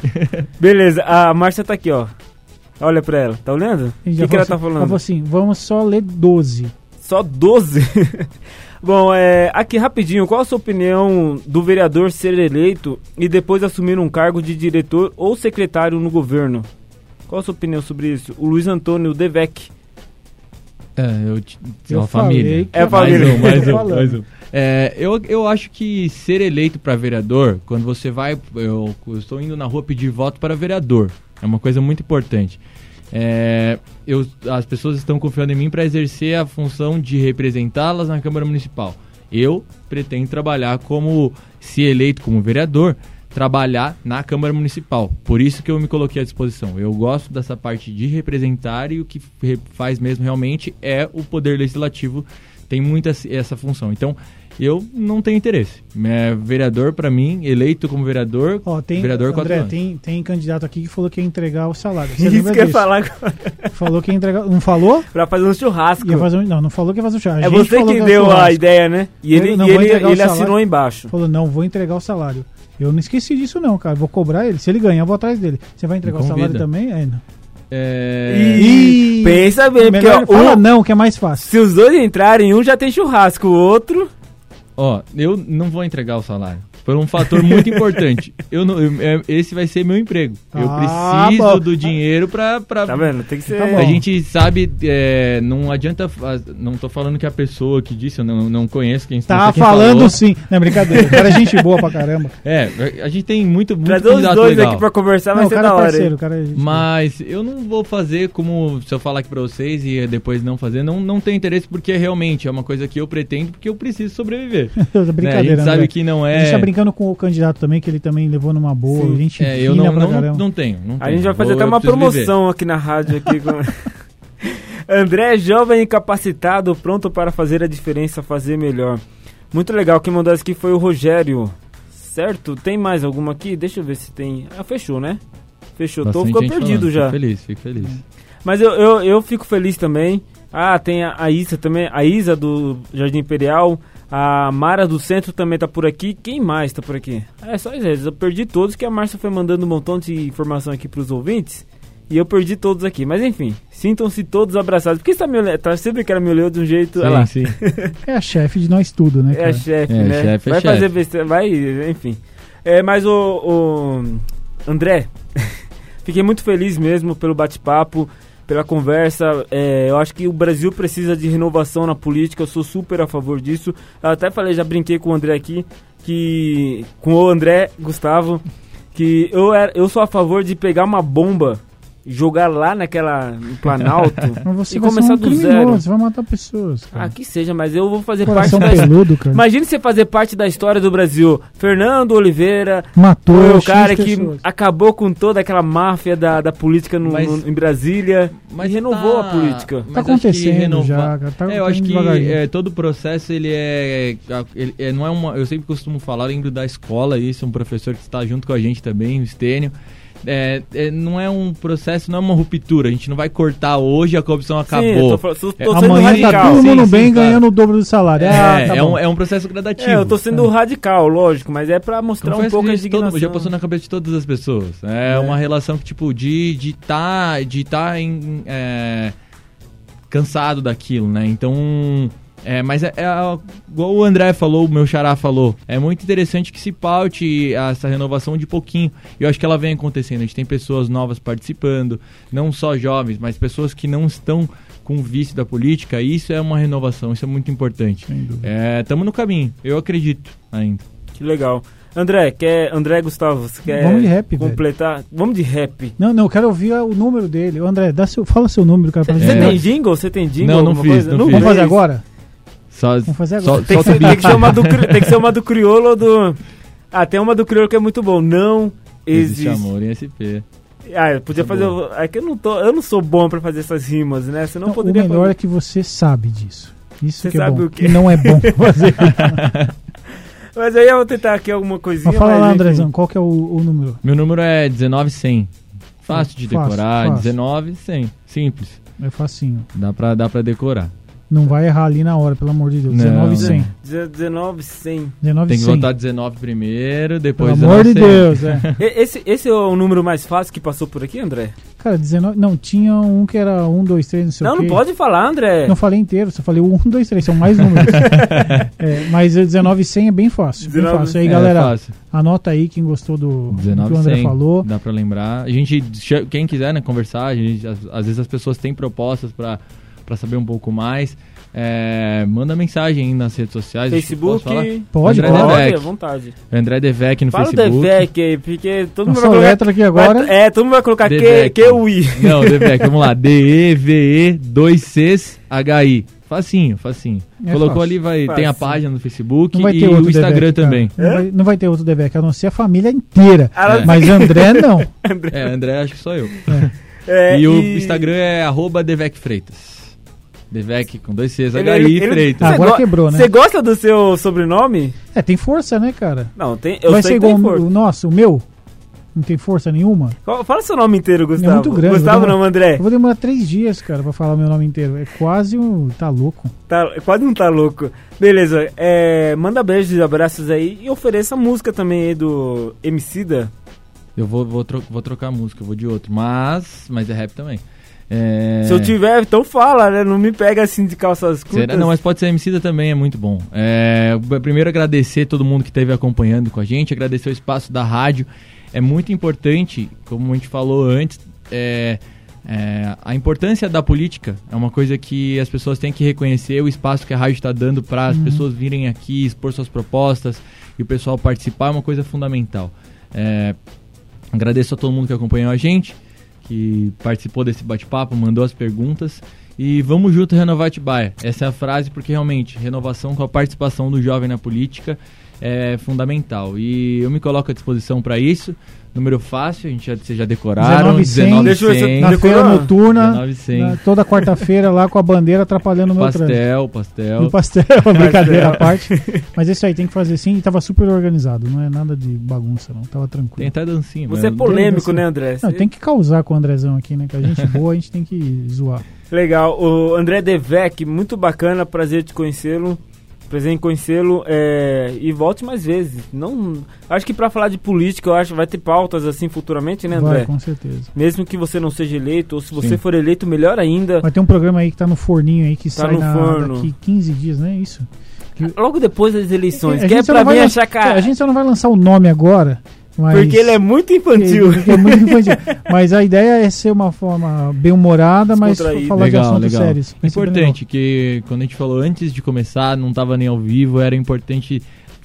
Beleza, a Márcia tá aqui, ó. Olha pra ela, tá olhando? O que, que ela assim, tá falando? Ela falou assim, vamos só ler 12. Só 12? [laughs] Bom, é, aqui rapidinho, qual a sua opinião do vereador ser eleito e depois assumir um cargo de diretor ou secretário no governo? Qual a sua opinião sobre isso? O Luiz Antônio Devec. É, eu, eu uma família. É a família. Mais um, mais um, mais um. É, eu, eu acho que ser eleito para vereador, quando você vai. Eu, eu, estou indo na rua pedir voto para vereador. É uma coisa muito importante. É, eu, as pessoas estão confiando em mim para exercer a função de representá-las na Câmara Municipal. Eu pretendo trabalhar como, se eleito como vereador, trabalhar na Câmara Municipal. Por isso que eu me coloquei à disposição. Eu gosto dessa parte de representar e o que faz mesmo realmente é o poder legislativo tem muita essa função. Então, eu não tenho interesse. É vereador, para mim, eleito como vereador, Ó, tem, vereador André, tem, tem candidato aqui que falou que ia entregar o salário. [laughs] Você Isso que eu ia falar agora. Falou que ia entregar. Não falou? pra fazer um churrasco. Ia fazer um, não, não falou que ia fazer o chá. É você quem deu a ideia, né? E ele, Eu não e ele, ele assinou embaixo. Falou, não, vou entregar o salário. Eu não esqueci disso, não, cara. Vou cobrar ele. Se ele ganhar, eu vou atrás dele. Você vai entregar o salário também? É, não. É, Ih, pensa bem, porque ó, fala um- não, que é mais fácil. se os dois entrarem, um já tem churrasco, o outro. Ó, eu não vou entregar o salário. Por um fator muito importante. Eu não, eu- é- esse vai ser meu emprego. Eu Ah, preciso bom. do dinheiro pra. pra Tá vendo? Tem que ser. Tá bom. A gente sabe, é, não adianta. Não tô falando que a pessoa que disse, eu não, não conheço quem Tá sei quem falando falou. sim. Não, é brincadeira. O cara é gente boa pra caramba. [laughs] É, a gente tem muito, muito Trazer os dois legal. aqui pra conversar vai ser cara da é hora. parceiro, cara é gente boa. Mas eu não vou fazer como se eu falar aqui pra vocês e depois não fazer. Não, não tem interesse porque realmente é uma coisa que eu pretendo porque eu preciso sobreviver. [laughs] né? A Brincadeira, gente sabe André. que não é. Tá brincando com o candidato também, que ele também levou numa boa. Sim. Gente É, eu não, não, caramba. não tenho. não A gente vai fazer Vou- até uma viver. promoção aqui na rádio. Aqui com... [laughs] André, jovem incapacitado, pronto para fazer a diferença, fazer melhor. Muito legal, quem mandou essa aqui foi o Rogério. Certo? Tem mais alguma aqui? Deixa eu ver se tem. Ah, fechou, né? Fechou. Tô Bastante ficando gente perdido falando. já. Fico feliz, fico feliz. Mas eu, eu, eu fico feliz também. Ah, tem a, a Isa também, a Isa do Jardim Imperial, a Mara do Centro também tá por aqui. Quem mais tá por aqui? É só eles, eu perdi todos que a Márcia foi mandando um montão de informação aqui pros ouvintes. E eu perdi todos aqui. Mas enfim, sintam-se todos abraçados. Porque você tá me olhando, tá sempre que ela me olhou de um jeito. lá. Sim, sim. [laughs] É a chefe de nós tudo, né, É cara? chefe, É, né? chefe é vai chefe. fazer besteira, vai, enfim. É, mas o, o André, [laughs] fiquei muito feliz mesmo pelo bate-papo, pela conversa. É, eu acho que o Brasil precisa de renovação na política, eu sou super a favor disso. Eu até falei, já brinquei com o André aqui, que com o André Gustavo, que eu, era, eu sou a favor de pegar uma bomba, jogar lá naquela no Planalto [laughs] Mas você e começar ser um do criminoso, zero. você vai matar pessoas, cara. Ah, que seja, mas eu vou fazer Coração parte da peludo, cara. Imagine você fazer parte da história do Brasil. Fernando Oliveira Matou foi o X cara que pessoas. acabou com toda aquela máfia da, da política no- Mas- no- em Brasília e renovou tá- a política. mas Tá acho que acontecendo renova- já, cara. Tá é, eu acho que é, todo o processo ele é, ele é- não é uma. Eu sempre costumo falar, lembro da escola isso, um professor que está junto com a gente também, o Estênio. É, é, não é um processo, não é uma ruptura. A gente não vai cortar hoje a corrupção Sim, eu acabou. tô, fal- tô, tô É, sendo Amanhã tá radical. todo Sim, mundo sim, bem claro. ganhando o dobro do salário. É, ah, tá é, um, é um processo gradativo. É, eu tô sendo radical, lógico, mas é pra mostrar um Confesso pouco a que isso todo- indignação. já passou na cabeça de todas as pessoas. É, uma relação que, tipo, de de tá, de tá em, é, cansado daquilo, né? Então. É, mas é, é igual o André falou, o meu xará falou, é muito interessante que se paute essa renovação de pouquinho. E eu acho que ela vem acontecendo. A gente tem pessoas novas participando, não só jovens, mas pessoas que não estão com vício da política. E isso é uma renovação, isso é muito importante. Estamos no caminho, eu acredito ainda. Que legal. André, quer, André Gustavo, você quer Vamos de rap, velho. completar? Vamos de rap. Não, não, eu quero ouvir o número dele. André, dá seu, fala seu número, cara. pra Você gente. tem jingle? Você tem jingle? Não, não alguma fiz, coisa? não fiz. Vamos fazer agora? Só, Vamos fazer só, agora. Tem que, solta ser, o tem, que ser uma do, tem que ser uma do crioulo ou do. Ah, tem uma do crioulo que é muito bom. Não Existe existe. amor em SP. Ah, eu podia Tá fazer. É que eu não, tô, eu não sou bom pra fazer essas rimas, né? Você não Não, o poderia melhor fazer. é que você sabe disso. Isso Você que é sabe bom. o quê? E não é bom [laughs] fazer. Mas aí eu vou tentar aqui alguma coisinha. Mas fala lá, enfim. Andrezão, qual que é o, o número? Meu número é 19100. Fácil de Fácil, decorar, fácil. 19100. Simples. É facinho. Dá pra, dá pra decorar. Não vai errar ali na hora, pelo amor de Deus. Não. 19 e 100. 19, 100. 19 Tem que 100. votar 19 primeiro, Pelo depois amor de 19 Deus, é. [laughs] Esse, esse é o número mais fácil que passou por aqui, André? Cara, 19. Não, tinha um que era 1, 2, 3, não sei não, o não quê. pode falar, André. Não falei inteiro, só falei 1, 2, 3, são mais números. [laughs] é, mas o 19 e 100 é bem fácil. Bem 19 fácil. Aí, É, galera, fácil. anota aí quem gostou do, do que 19 o André 100, falou. Dá pra lembrar. A gente, quem quiser né, conversar, a gente, às, às vezes as pessoas têm propostas pra, pra saber um pouco mais. É, manda mensagem aí nas redes sociais. Facebook. Pode, André pode. Devec. à vontade. André Devec no Fala o Facebook. Devec aí, porque todo mundo Nossa vai colocar... aqui agora. Vai- é, todo mundo vai colocar Q, Devec. Q-U-I. Não, Devec, vamos lá. [laughs] D-E-V-E 2 Cs H-I. Facinho, facinho. É Colocou fácil. ali, vai, tem a Fácil. página no Facebook Não vai e o Instagram Devec, cara. também. Não, vai, não vai ter outro Devec, a não ser a família inteira. Ah, Mas [laughs] André não. É, André, acho que sou eu. É, e o Instagram é arroba Devec Freitas. Devec com dois Cs, Ele- H-I ele- ele- Freitas. Ah, agora go- quebrou, né? Você gosta do seu sobrenome? É, tem força, né, cara? Não, tem. Eu vai sei ser igual o- força. o nosso, o meu? Não tem força nenhuma? Fala- Fala seu nome inteiro, Gustavo. muito grande, Gustavo vou não, André. Eu vou demorar três dias, cara, pra falar meu nome inteiro. É quase um. Tá louco. Tá, quase não tá louco. Beleza, é, manda beijos e abraços aí e ofereça a música também aí do Emicida. Eu vou, vou, tro- vou trocar a música, eu vou de outro. Mas, mas é rap também. É... Se eu tiver, então fala, né? Não me pega assim de calças curtas. Será? Não, mas pode ser Emicida também, é muito bom. É, primeiro agradecer todo mundo que esteve acompanhando com a gente, agradecer o espaço da rádio. É muito importante, como a gente falou antes, é, é, a importância da política é uma coisa que as pessoas têm que reconhecer o espaço que a rádio está dando para as pessoas virem aqui, expor suas propostas e o pessoal participar é uma coisa fundamental. É, agradeço a todo mundo que acompanhou a gente, que participou desse bate-papo, mandou as perguntas. E vamos junto renovar Atibaia. Essa é a frase porque realmente renovação com a participação do jovem na política é fundamental. E eu me coloco à disposição para isso. Número fácil, a gente já, vocês já decoraram. 19,100. Deixa eu ver se eu- 19,100. Na feira noturna, 19,100. na- toda quarta-feira lá com a bandeira atrapalhando o meu trânsito. Pastel, [laughs] pastel. Pastel, brincadeira à parte. Mas isso aí, tem que fazer sim. E tava super organizado, não é nada de bagunça, não. Tava Tem tranquilo. até dancinha. Você é polêmico, Tem, né, André? Não, tem que causar com o Andrezão aqui, né? Que a gente boa, a gente tem que zoar. Legal. O André Devec, muito bacana, prazer de conhecê-lo. Prazer em conhecê-lo é, e volte mais vezes. Não, acho que pra falar de política, eu acho que vai ter pautas assim futuramente, né, André? Vai, com certeza. Mesmo que você não seja eleito, ou se você Sim. for eleito, melhor ainda. Vai ter um programa aí que tá no forninho aí que Tá sai no na, forno. daqui 15 dias, né? Isso. Logo depois das eleições, A que é pra mim achar cara. A gente só não vai lançar o nome agora, mas... Porque ele é muito infantil. É muito infantil. [laughs] mas a ideia é ser uma forma bem humorada, mas falar de Legal, assuntos legal. sérios. Importante que quando a gente falou antes de começar, não tava nem ao vivo, era importante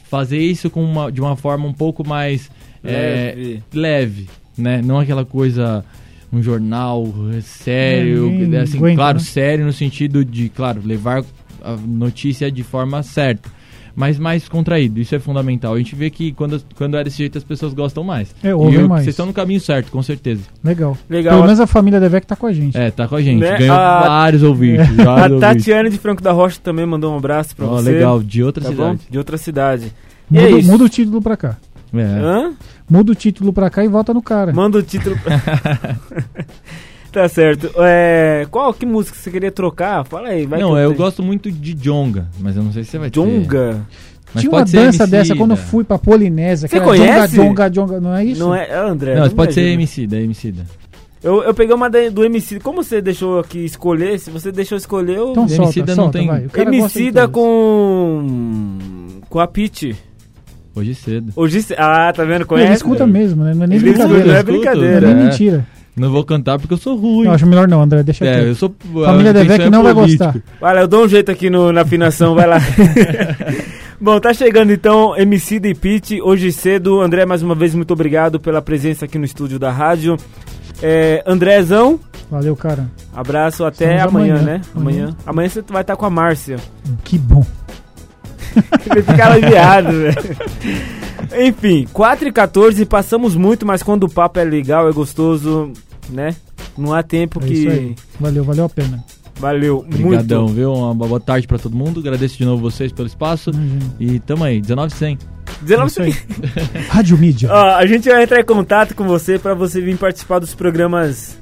fazer isso com uma, de uma forma um pouco mais é, Leve. leve, né? Não aquela coisa um jornal sério, Ninguém assim, aguenta, claro, né? sério no sentido de, claro, levar a notícia de forma certa, mas mais contraído. Isso é fundamental. A gente vê que quando, quando é desse jeito as pessoas gostam mais. É, e ouvem eu- mais. vocês estão no caminho certo, com certeza. Legal. Legal. Pelo menos a família Devec tá com a gente. É, tá com a gente. Né? Ganhou A- vários ouvintes. [laughs] A vários ouvintes. Tatiane de Franco da Rocha também mandou um abraço pra Ó, você. legal, de outra Tá cidade. bom? De outra cidade. E Muda, é muda o título pra cá. É. Hã? Muda o título pra cá e volta no cara. Manda o título. [laughs] [laughs] tá certo. É, qual que música você queria trocar? Fala aí. Vai não, que eu tenho. gosto muito de Jonga, mas eu não sei se você vai ter. Jonga. Mas Tinha uma ser dança Emicida. dessa quando eu fui pra Polinésia. Você conhece? Jonga, jonga, jonga, não é isso? Não é, é André. Não, me pode ser ajuda. MC, da MC. Eu, eu peguei uma da- do MC. Como você deixou aqui escolher? Se você deixou escolher, eu. Então solta, Emicida não solta, tem- vai. Emicida todas. com. Com a Pete. Hoje cedo. Hoje. cê- Ah, tá vendo? Ele Conhece? escuta mesmo, né? Não é nem Ele escuta, brincadeira. não é brincadeira. Não é nem é. Não vou cantar porque eu sou ruim. Eu acho melhor não, André, deixa É, eu sou. Família a Devec é não vai gostar. Olha, eu dou um jeito aqui no- na afinação, vai lá. [laughs] Bom, tá chegando então MC e Pete, hoje cedo. André, mais uma vez, muito obrigado pela presença aqui no estúdio da rádio. É, Andrézão, Valeu, cara. abraço até amanhã, amanhã. né? Amanhã. Amanhã você vai estar com a Márcia. Que bom. Ele fica aliviado, velho. Enfim, 4 e 14, passamos muito, mas quando o papo é legal, é gostoso, né? Não há tempo É que. isso aí. Valeu, valeu a pena. Valeu Obrigadão, muito. viu? Uma boa tarde pra todo mundo. Agradeço de novo vocês pelo espaço. Imagina. E tamo aí, 1900. 19 É. Rádio Mídia. [laughs] Ó, a gente vai entrar em contato com você pra você vir participar dos programas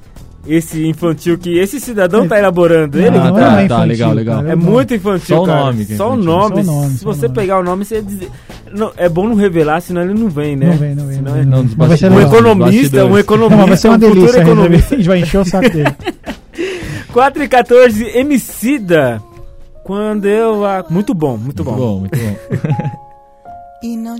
esse infantil que esse cidadão tá elaborando. Ele Não, não tá. é tá, legal, legal. É não- muito infantil, Só o nome é Só o infantil. nome. Só o nome, Se o você nome. pegar o nome, você diz... não, é bom não revelar, senão ele não vem, né? Não vem, não vem. Senão Não é- Não, não. vai ser Um economista, um economista, Não, vai ser uma um delícia. A gente vai- economista. a gente vai encher o saco dele. [laughs] 4 e 14, Emicida. Quando eu... a- Muito bom, muito Muito bom. bom, muito bom. E não [laughs]